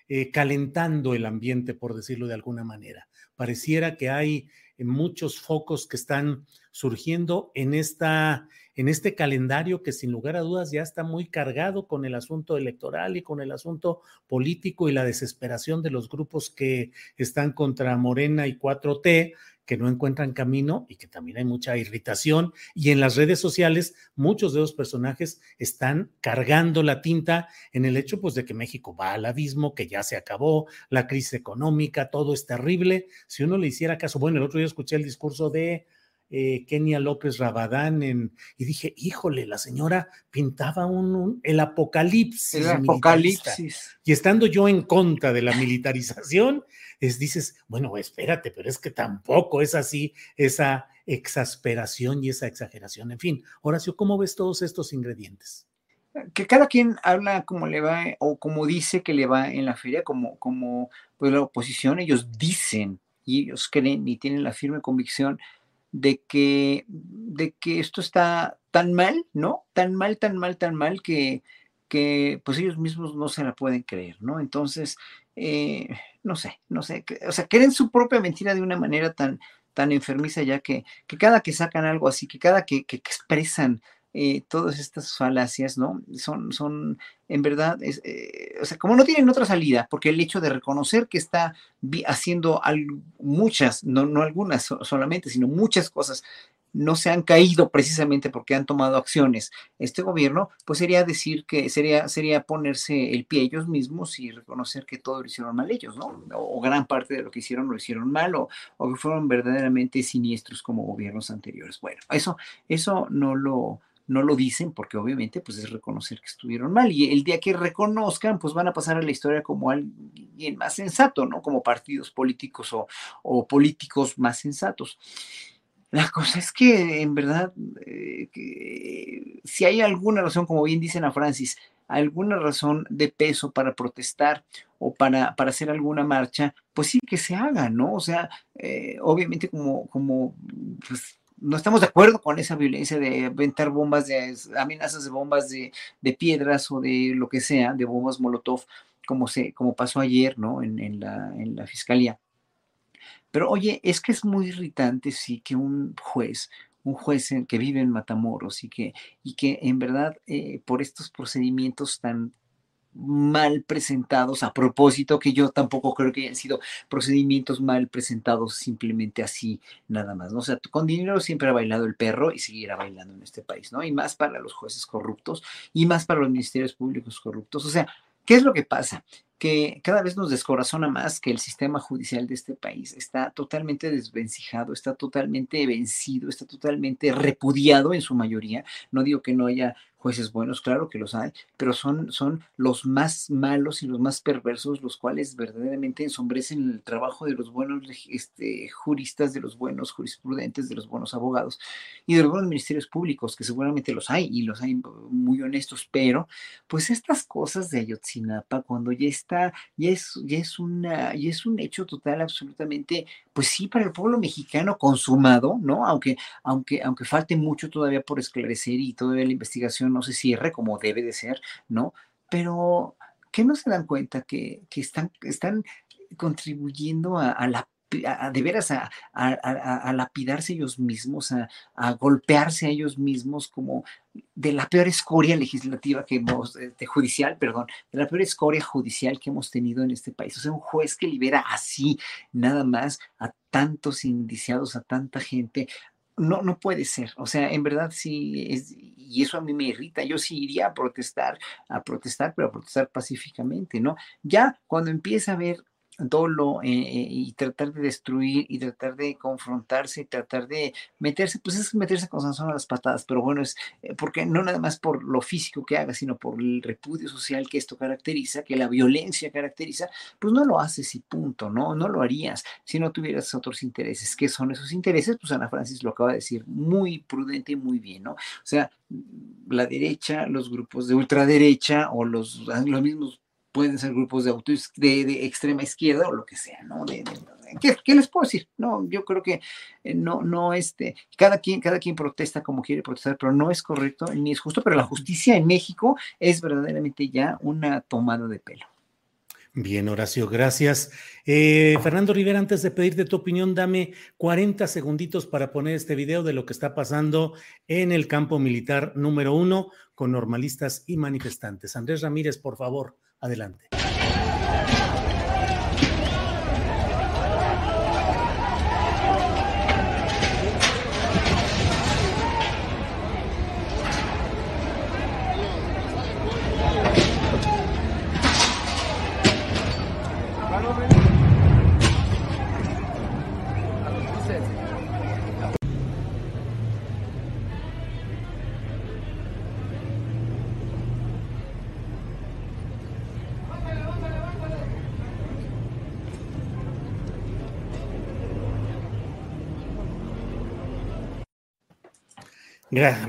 eh, calentando el ambiente, por decirlo de alguna manera? Pareciera que hay muchos focos que están surgiendo en esta en este calendario que sin lugar a dudas ya está muy cargado con el asunto electoral y con el asunto político y la desesperación de los grupos que están contra Morena y 4T, que no encuentran camino y que también hay mucha irritación. Y en las redes sociales, muchos de los personajes están cargando la tinta en el hecho pues, de que México va al abismo, que ya se acabó, la crisis económica, todo es terrible. Si uno le hiciera caso, bueno, el otro día escuché el discurso de eh, Kenia López Rabadán en, y dije, híjole, la señora pintaba un, el apocalipsis.
El apocalipsis.
Y estando yo en contra de la militarización, es, dices, bueno, espérate, pero es que tampoco es así esa exasperación y esa exageración. En fin, Horacio, ¿cómo ves todos estos ingredientes?
que cada quien habla como le va o como dice que le va en la feria, como, como pues la oposición, ellos dicen y ellos creen y tienen la firme convicción de que, de que esto está tan mal, ¿no? Tan mal, tan mal, tan mal que, que pues ellos mismos no se la pueden creer, ¿no? Entonces, eh, no sé, no sé, o sea, creen su propia mentira de una manera tan, tan enfermiza ya que, que cada que sacan algo así, que cada que, que expresan eh, todas estas falacias, ¿no? Son, son en verdad, eh, o sea, como no tienen otra salida, porque el hecho de reconocer que está haciendo muchas, no, no algunas solamente, sino muchas cosas no se han caído precisamente porque han tomado acciones este gobierno, pues sería decir que sería, sería ponerse el pie ellos mismos y reconocer que todo lo hicieron mal ellos, ¿no? O, gran parte de lo que hicieron lo hicieron mal o, o, que fueron verdaderamente siniestros como gobiernos anteriores. Bueno, eso, eso no lo, no lo dicen porque obviamente pues es reconocer que estuvieron mal y el día que reconozcan pues van a pasar a la historia como alguien más sensato, ¿no? Como partidos políticos o, políticos más sensatos. La cosa es que en verdad, eh, si hay alguna razón, como bien dicen a Francis, alguna razón de peso para protestar o para, para hacer alguna marcha, pues sí que se haga, ¿no? O sea, eh, obviamente como, como pues, no estamos de acuerdo con esa violencia de aventar bombas, de amenazas de bombas de, piedras o de lo que sea, de bombas Molotov, como, se, como pasó ayer, ¿no? En, la, en la fiscalía. Pero oye, es que es muy irritante, sí, que un juez un juez que vive en Matamoros y que, y que en verdad eh, por estos procedimientos tan mal presentados a propósito, que yo tampoco creo que hayan sido procedimientos mal presentados simplemente así, nada más, ¿no? O sea, con dinero siempre ha bailado el perro y seguirá bailando en este país, ¿no? Y más para los jueces corruptos y más para los ministerios públicos corruptos. O sea, ¿qué es lo que pasa? Que cada vez nos descorazona más que el sistema judicial de este país está totalmente desvencijado, está totalmente vencido, está totalmente repudiado en su mayoría. No digo que no haya jueces buenos, claro que los hay, pero son, son los más malos y los más perversos, los cuales verdaderamente ensombrecen el trabajo de los buenos este, juristas, de los buenos jurisprudentes, de los buenos abogados y de los buenos ministerios públicos, que seguramente los hay y los hay muy honestos, pero pues estas cosas de Ayotzinapa, cuando ya está, ya es, ya es, una, ya es un hecho total, absolutamente, pues sí, para el pueblo mexicano consumado, ¿no? Aunque, aunque, aunque falte mucho todavía por esclarecer y todavía la investigación no se cierre como debe de ser, ¿no? Pero ¿qué no se dan cuenta que, están, están contribuyendo a, la de veras a, lapidarse ellos mismos, a, golpearse a ellos mismos como de la peor escoria legislativa que hemos, de este, judicial, perdón, de la peor escoria judicial que hemos tenido en este país. O sea, un juez que libera así, nada más, a tantos indiciados, a tanta gente, no, no puede ser. O sea, en verdad sí, y eso a mí me irrita. Yo sí iría a protestar, a protestar, pero a protestar pacíficamente, ¿no? Ya cuando empieza a ver dolo eh, eh, y tratar de destruir y tratar de confrontarse y tratar de meterse, pues es meterse con Sansón a las patadas, pero bueno, es eh, porque no nada más por lo físico que haga, sino por el repudio social que esto caracteriza, que la violencia caracteriza, pues no lo haces y punto, ¿no? No lo harías si no tuvieras otros intereses. ¿Qué son esos intereses? Pues Ana Francis lo acaba de decir muy prudente y muy bien, ¿no? O sea, la derecha, los grupos de ultraderecha o los, los mismos pueden ser grupos de, auto, de, extrema izquierda o lo que sea, ¿no? ¿qué, les puedo decir? No, yo creo que eh, no, no, este, cada quien, cada quien protesta como quiere protestar, pero no es correcto ni es justo, pero la justicia en México es verdaderamente ya una tomada de pelo.
Bien, Horacio, gracias. Eh, Fernando Rivera, antes de pedirte tu opinión, dame 40 segunditos para poner este video de lo que está pasando en el campo militar número uno con normalistas y manifestantes. Andrés Ramírez, por favor, Adelante.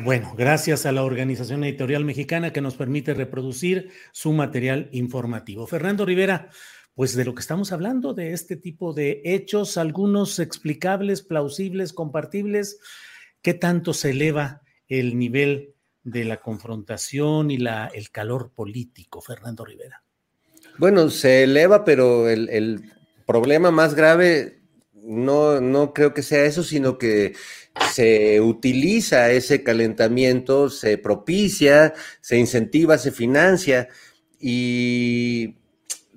Bueno, gracias a la Organización Editorial Mexicana que nos permite reproducir su material informativo. Fernando Rivera, pues de lo que estamos hablando, de este tipo de hechos, algunos explicables, plausibles, compartibles, ¿qué tanto se eleva el nivel de la confrontación y la, el calor político, Fernando Rivera?
Bueno, se eleva, pero el, el problema más grave no, no creo que sea eso, sino que se utiliza ese calentamiento, se propicia, se incentiva, se financia y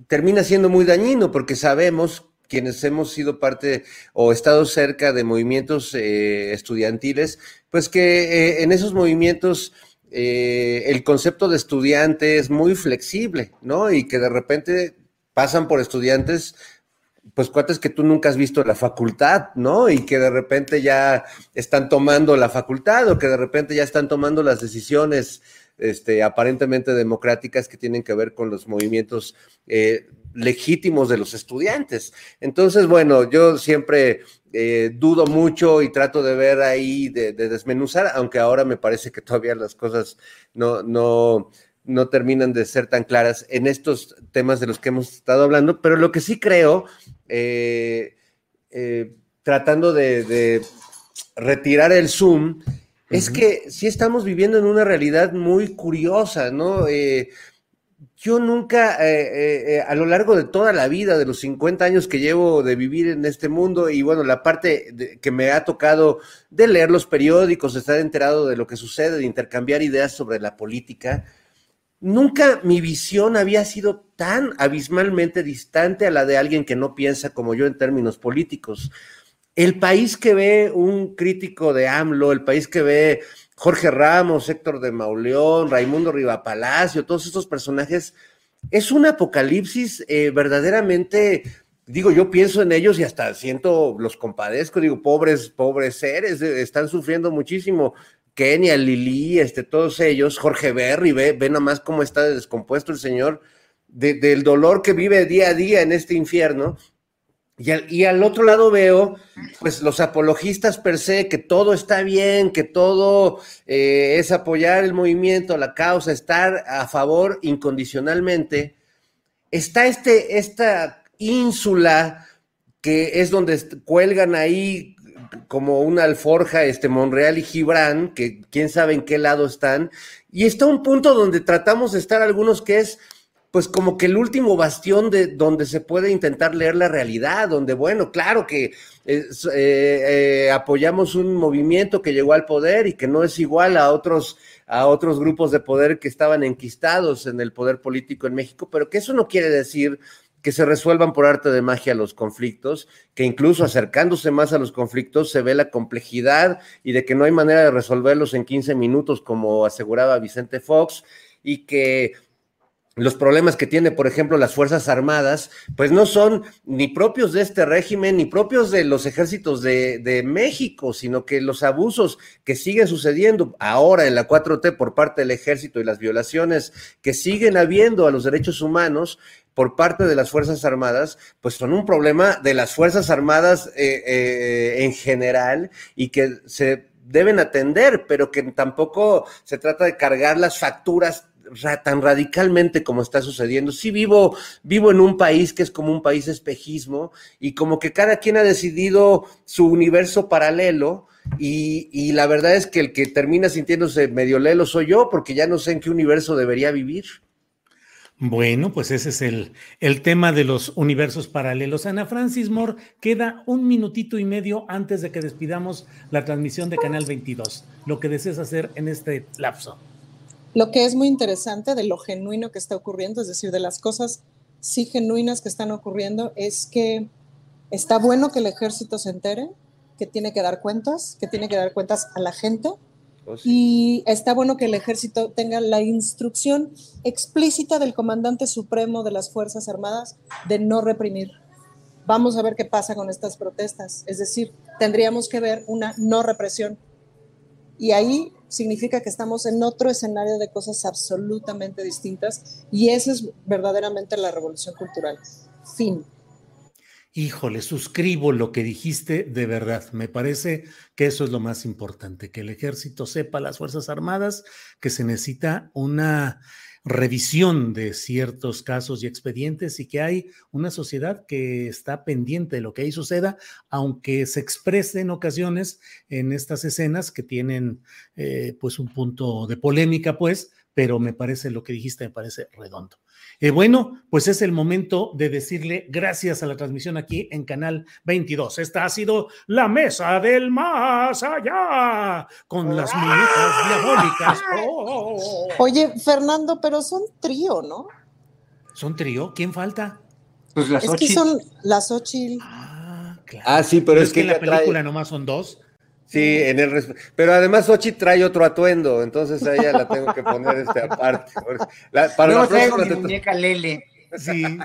termina siendo muy dañino porque sabemos quienes hemos sido parte o estado cerca de movimientos eh, estudiantiles, pues que eh, en esos movimientos eh, el concepto de estudiante es muy flexible, ¿no? Y que de repente pasan por estudiantes pues cuates que tú nunca has visto la facultad, ¿no? Y que de repente ya están tomando la facultad o que de repente ya están tomando las decisiones este, aparentemente democráticas que tienen que ver con los movimientos eh, legítimos de los estudiantes. Entonces, bueno, yo siempre eh, dudo mucho y trato de ver ahí, de, de, desmenuzar, aunque ahora me parece que todavía las cosas no, no, no terminan de ser tan claras en estos temas de los que hemos estado hablando, pero lo que sí creo, eh, eh, tratando de, retirar el zoom, es que sí estamos viviendo en una realidad muy curiosa, ¿no? Eh, yo nunca, eh, eh, a lo largo de toda la vida, de los 50 años que llevo de vivir en este mundo, y bueno, la parte que me ha tocado de leer los periódicos, de estar enterado de lo que sucede, de intercambiar ideas sobre la política, nunca mi visión había sido tan abismalmente distante a la de alguien que no piensa como yo en términos políticos. El país que ve un crítico de AMLO, el país que ve Jorge Ramos, Héctor de Mauleón, Raimundo Rivapalacio, todos estos personajes, es un apocalipsis eh, verdaderamente, digo, yo pienso en ellos y hasta siento, los compadezco, digo, pobres, pobres seres, eh, están sufriendo muchísimo. Kenia, Lili, este, todos ellos, Jorge Berry, ve, ve nomás cómo está descompuesto el señor, del dolor que vive día a día en este infierno, y al, otro lado veo, pues, los apologistas per se, que todo está bien, que todo eh, es apoyar el movimiento, la causa, estar a favor incondicionalmente. Está este, esta ínsula que es donde cuelgan ahí como una alforja, este Monreal y Gibran, que quién sabe en qué lado están, y está un punto donde tratamos de estar algunos que es pues como que el último bastión de donde se puede intentar leer la realidad, donde, bueno, claro que eh, eh, apoyamos un movimiento que llegó al poder y que no es igual a otros, a otros grupos de poder que estaban enquistados en el poder político en México, pero que eso no quiere decir que se resuelvan por arte de magia los conflictos, que incluso acercándose más a los conflictos se ve la complejidad y de que no hay manera de resolverlos en 15 minutos, como aseguraba Vicente Fox, y que los problemas que tiene, por ejemplo, las Fuerzas Armadas, pues no son ni propios de este régimen, ni propios de los ejércitos de, México, sino que los abusos que siguen sucediendo ahora en la 4T por parte del ejército y las violaciones que siguen habiendo a los derechos humanos por parte de las Fuerzas Armadas, pues son un problema de las Fuerzas Armadas eh, eh, en general y que se deben atender, pero que tampoco se trata de cargar las facturas tan radicalmente como está sucediendo. Sí vivo, vivo en un país que es como un país espejismo y como que cada quien ha decidido su universo paralelo y, la verdad es que el que termina sintiéndose medio lelo soy yo porque ya no sé en qué universo debería vivir.
Bueno, pues ese es el, el, tema de los universos paralelos. Ana Francis Moore, queda un minutito y medio antes de que despidamos la transmisión de Canal 22. Lo que deseas hacer en este lapso.
Lo que es muy interesante de lo genuino que está ocurriendo, es decir, de las cosas sí genuinas que están ocurriendo, es que está bueno que el ejército se entere, que tiene que dar cuentas, que tiene que dar cuentas a la gente. Oh, y está bueno que el ejército tenga la instrucción explícita del comandante supremo de las Fuerzas Armadas de no reprimir. Vamos a ver qué pasa con estas protestas. Es decir, tendríamos que ver una no represión. Y ahí significa que estamos en otro escenario de cosas absolutamente distintas y esa es verdaderamente la revolución cultural. Fin.
Híjole, suscribo lo que dijiste de verdad. Me parece que eso es lo más importante, que el ejército sepa, las Fuerzas Armadas, que se necesita una revisión de ciertos casos y expedientes y que hay una sociedad que está pendiente de lo que ahí suceda, aunque se exprese en ocasiones en estas escenas que tienen eh, pues un punto de polémica, pues, pero me parece lo que dijiste, me parece redondo. Eh, bueno, pues es el momento de decirle gracias a la transmisión aquí en Canal 22. Esta ha sido la mesa del más allá con las muñecas diabólicas.
Oh. Oye, Fernando, pero son trío, ¿no?
¿Son trío? ¿Quién falta?
Pues las es que son las ocho.
Ah, claro. Ah, sí, pero, es, que,
en la película nomás son dos.
Sí, en el pero además Sochi trae otro atuendo, entonces a ella la tengo que poner este aparte.
para la próxima mi muñeca Lele.
Sí.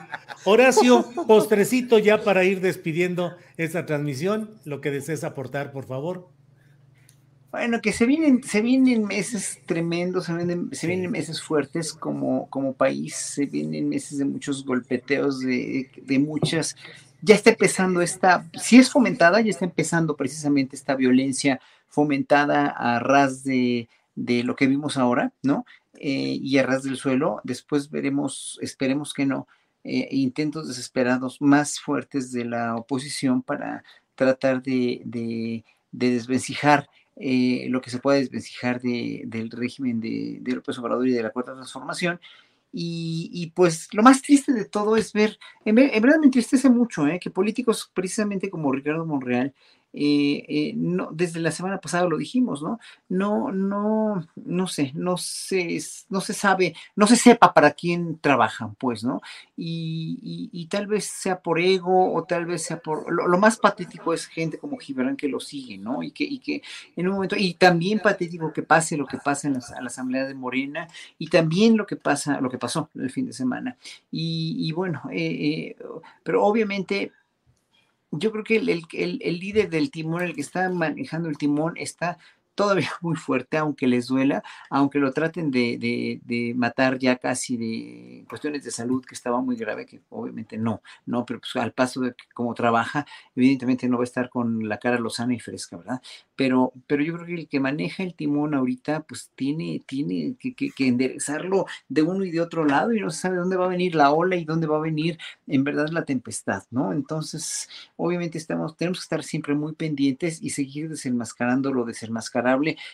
Horacio, postrecito ya para ir despidiendo esta transmisión, lo que desees aportar, por favor.
Bueno, que se vienen, se vienen meses tremendos, se vienen, se vienen meses fuertes como, como país, se vienen meses de muchos golpeteos, de, de muchas ya está empezando esta, si es fomentada, ya está empezando precisamente esta violencia fomentada a ras de, lo que vimos ahora, ¿no? Eh, y a ras del suelo. Después veremos, esperemos que no, eh, intentos desesperados más fuertes de la oposición para tratar de, de, desvencijar eh, lo que se puede desvencijar del régimen de, de López Obrador y de la Cuarta Transformación Y, pues lo más triste de todo es ver, en, verdad me entristece mucho, ¿eh? que políticos precisamente como Ricardo Monreal, eh, eh, no, desde la semana pasada lo dijimos, ¿no? No, no, no sé, no se, no se sabe, no se sepa para quién trabajan, pues, ¿no? Y, tal vez sea por ego o tal vez sea por, lo, más patético es gente como Gibran que lo sigue, ¿no? Y que, y que en un momento, y también patético que pase lo que pasa en la, Asamblea de Morena y también lo que pasa, lo que pasó el fin de semana. Y, bueno, eh, pero obviamente yo creo que el, el, líder del timón, el que está manejando el timón, está todavía muy fuerte, aunque les duela, aunque lo traten de, de, matar ya casi de cuestiones de salud, que estaba muy grave, que obviamente no, no, pero pues al paso de cómo trabaja, evidentemente no va a estar con la cara lozana y fresca, ¿verdad? Pero, pero yo creo que el que maneja el timón ahorita, pues tiene, tiene que, que, que enderezarlo de uno y de otro lado y no se sabe dónde va a venir la ola y dónde va a venir en verdad la tempestad, ¿no? Entonces, obviamente estamos, tenemos que estar siempre muy pendientes y seguir desenmascarando lo desenmascarado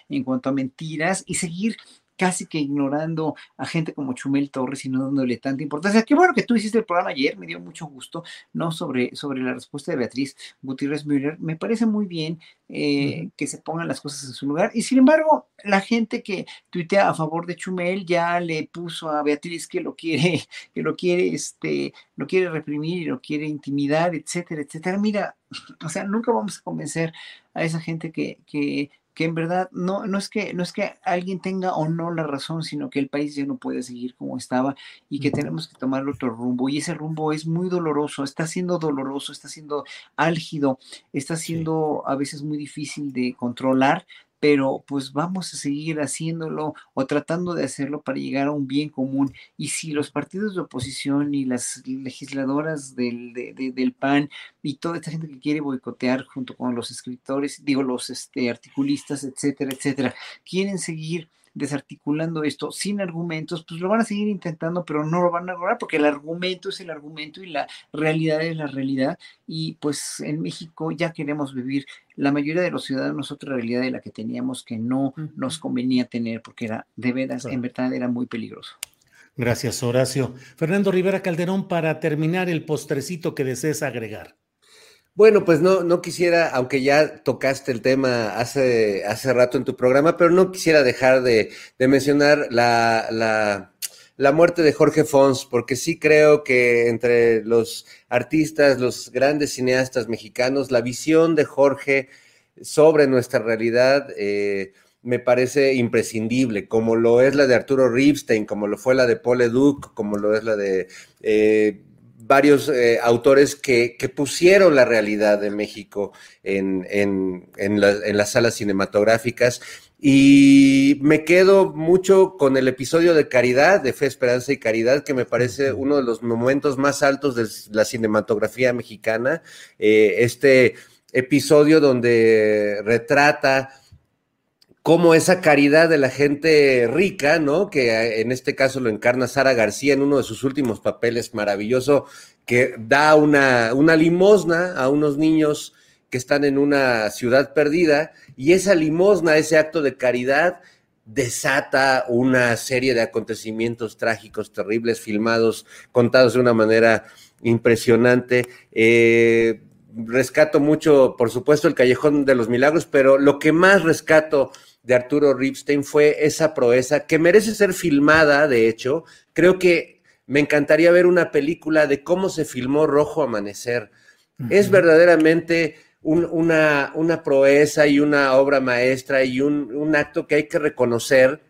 en cuanto a mentiras y seguir casi que ignorando a gente como Chumel Torres y no dándole tanta importancia. Qué bueno que tú hiciste el programa ayer, me dio mucho gusto, ¿no? Sobre, sobre la respuesta de Beatriz Gutiérrez Müller. Me parece muy bien eh, que se pongan las cosas en su lugar. Y sin embargo, la gente que tuitea a favor de Chumel ya le puso a Beatriz que lo quiere, que lo quiere, este, lo quiere reprimir y lo quiere intimidar, etcétera, etcétera. Mira, o sea, nunca vamos a convencer a esa gente que, que que en verdad no, no, es que, no es que alguien tenga o no la razón, sino que el país ya no puede seguir como estaba y que tenemos que tomar otro rumbo. Y ese rumbo es muy doloroso, está siendo doloroso, está siendo álgido, está siendo a veces muy difícil de controlar, pero pues vamos a seguir haciéndolo o tratando de hacerlo para llegar a un bien común. Y si los partidos de oposición y las legisladoras del, del PAN y toda esta gente que quiere boicotear junto con los escritores, digo, los este, articulistas, etcétera, etcétera, quieren seguir desarticulando esto sin argumentos, pues lo van a seguir intentando, pero no lo van a lograr porque el argumento es el argumento y la realidad es la realidad. Y pues en México ya queremos vivir la mayoría de los ciudadanos otra realidad de la que teníamos que no nos convenía tener porque era de veras, en verdad era muy peligroso.
Gracias, Horacio. Fernando Rivera Calderón, para terminar el postrecito que desees agregar.
Bueno, pues no, no quisiera, aunque ya tocaste el tema hace, hace rato en tu programa, pero no quisiera dejar de, mencionar la, la, la, muerte de Jorge Fons, porque sí creo que entre los artistas, los grandes cineastas mexicanos, la visión de Jorge sobre nuestra realidad eh, me parece imprescindible, como lo es la de Arturo Ripstein, como lo fue la de Paul Leduc, como lo es la de... Eh, varios eh, autores que, pusieron la realidad de México en, las salas cinematográficas. Y me quedo mucho con el episodio de Caridad, de Fe, Esperanza y Caridad, que me parece uno de los momentos más altos de la cinematografía mexicana. Eh, este episodio donde retrata como esa caridad de la gente rica, ¿no? Que eh, en este caso lo encarna Sara García en uno de sus últimos papeles maravilloso, que da una, limosna a unos niños que están en una ciudad perdida, y esa limosna, ese acto de caridad, desata una serie de acontecimientos trágicos, terribles, filmados, contados de una manera impresionante. Eh, rescato mucho, por supuesto, el Callejón de los Milagros, pero lo que más rescato de Arturo Ripstein fue esa proeza que merece ser filmada, de hecho. Creo que me encantaría ver una película de cómo se filmó Rojo Amanecer. Es verdaderamente una, una, proeza y una obra maestra y un, un acto que hay que reconocer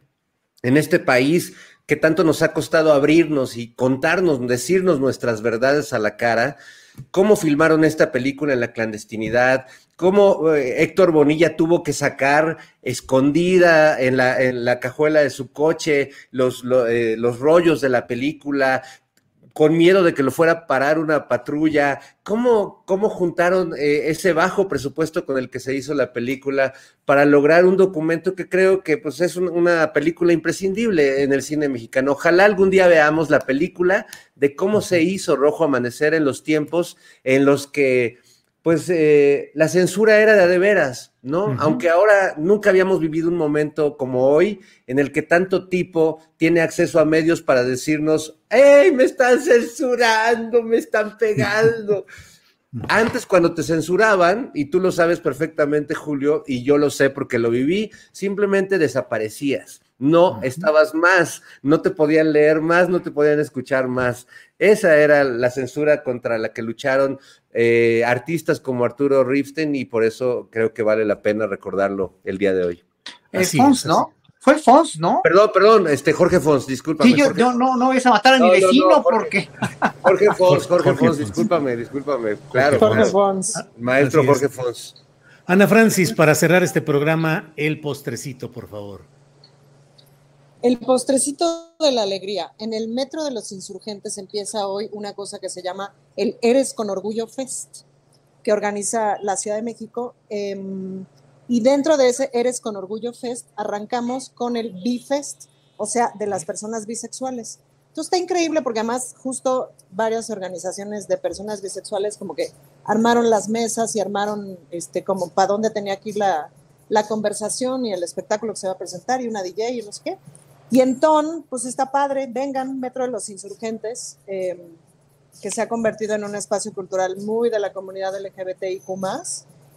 en este país que tanto nos ha costado abrirnos y contarnos, decirnos nuestras verdades a la cara cómo filmaron esta película en la clandestinidad, cómo eh, Héctor Bonilla tuvo que sacar escondida en la, en la cajuela de su coche los, eh, los rollos de la película, con miedo de que lo fuera a parar una patrulla. ¿Cómo, cómo juntaron eh, ese bajo presupuesto con el que se hizo la película para lograr un documento que creo que pues, es una película imprescindible en el cine mexicano? Ojalá algún día veamos la película de cómo se hizo Rojo Amanecer en los tiempos en los que pues eh, la censura era de, de veras, ¿no? Aunque ahora nunca habíamos vivido un momento como hoy en el que tanto tipo tiene acceso a medios para decirnos, ¡Ey, me están censurando, me están pegando! Antes cuando te censuraban, y tú lo sabes perfectamente, Julio, y yo lo sé porque lo viví, simplemente desaparecías. No estabas más, no te podían leer más, no te podían escuchar más. Esa era la censura contra la que lucharon eh, artistas como Arturo Ripstein y por eso creo que vale la pena recordarlo el día de hoy.
Es Fons, ¿no? Fue Fons, ¿no?
Perdón, perdón, este Jorge Fons, discúlpame.
Sí, yo,
Jorge.
no, no, no es a matar a mi
No, no, no,
vecino
Jorge.
porque.
Jorge Fons, Jorge,
Jorge
Fons,
Fons.
discúlpame, discúlpame. Claro,
Jorge. Fons.
Maestro. Jorge Fons.
Ana Francis, para cerrar este programa, el postrecito, por favor.
El postrecito de la alegría. En el Metro de los Insurgentes empieza hoy una cosa que se llama el Eres con Orgullo Fest, que organiza la Ciudad de México. em, y dentro de ese Eres con Orgullo Fest arrancamos con el B-Fest, o sea, de las personas bisexuales. Entonces está increíble porque además justo varias organizaciones de personas bisexuales como que armaron las mesas y armaron este como para dónde tenía que ir la, la conversación y el espectáculo que se va a presentar y una DJ y no sé qué. Y entonces, pues está padre, vengan, Metro de los Insurgentes, eh, que se ha convertido en un espacio cultural muy de la comunidad LGBTIQ+.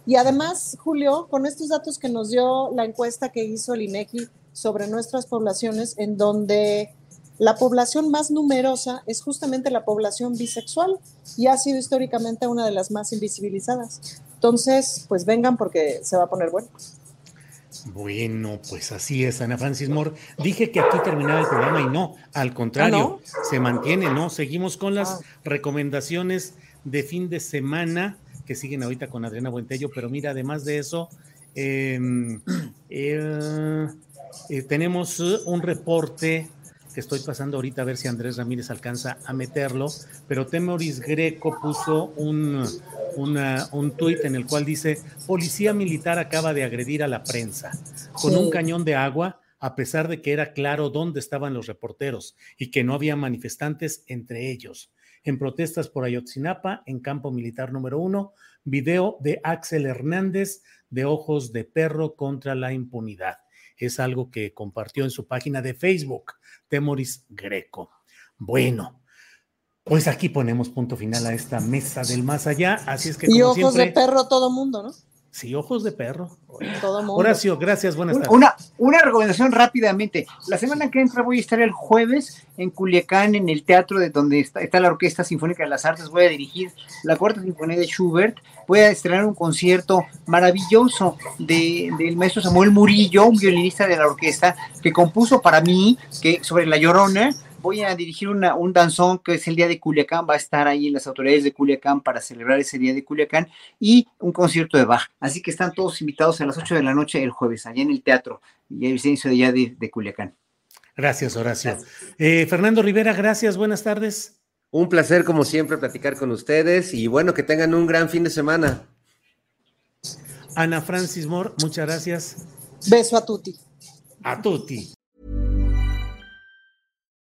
Y además, Julio, con estos datos que nos dio la encuesta que hizo el INEGI sobre nuestras poblaciones, en donde la población más numerosa es justamente la población bisexual y ha sido históricamente una de las más invisibilizadas. Entonces, pues vengan porque se va a poner bueno.
Bueno, pues así es, Ana Francis Moore. Dije que aquí terminaba el programa y no, al contrario, se mantiene, ¿no? Seguimos con las
Ah.
recomendaciones de fin de semana que siguen ahorita con Adriana Buentello, pero mira, además de eso, eh, eh, eh, tenemos un reporte que estoy pasando ahorita a ver si Andrés Ramírez alcanza a meterlo, pero Temoris Greco puso un, una- un tuit en el cual dice, policía militar acaba de agredir a la prensa con
Sí.
un cañón de agua, a pesar de que era claro dónde estaban los reporteros y que no había manifestantes entre ellos. En protestas por Ayotzinapa, en campo militar número uno, video de Axel Hernández de ojos de perro contra la impunidad. Es algo que compartió en su página de Facebook, Temoris Greco. Bueno, pues aquí ponemos punto final a esta mesa del más allá. Así es que,
Y ojos
siempre,
de perro todo mundo, ¿no?
Sí, ojos de perro.
Todo mundo.
Horacio, gracias, buenas tardes.
Una, una recomendación rápidamente. La semana que entra voy a estar el jueves en Culiacán, en el teatro de donde está, está la Orquesta Sinfónica de las Artes. Voy a dirigir la Cuarta Sinfonía de Schubert. Voy a estrenar un concierto maravilloso de- del maestro Samuel Murillo, un violinista de la orquesta, que compuso para mí que sobre La Llorona. Voy a dirigir una- un danzón que es el Día de Culiacán, va a estar ahí en las autoridades de Culiacán para celebrar ese Día de Culiacán y un concierto de Bach. Así que están todos invitados a las 8 de la noche el jueves, allá en el teatro y el Vicencio de allá de, de Culiacán.
Gracias, Horacio. Eh, Fernando Rivera, gracias, buenas tardes.
Un placer, como siempre, platicar con ustedes y bueno, que tengan un gran fin de semana.
Ana Francis Moore, muchas gracias.
Beso a Tuti.
A tutti.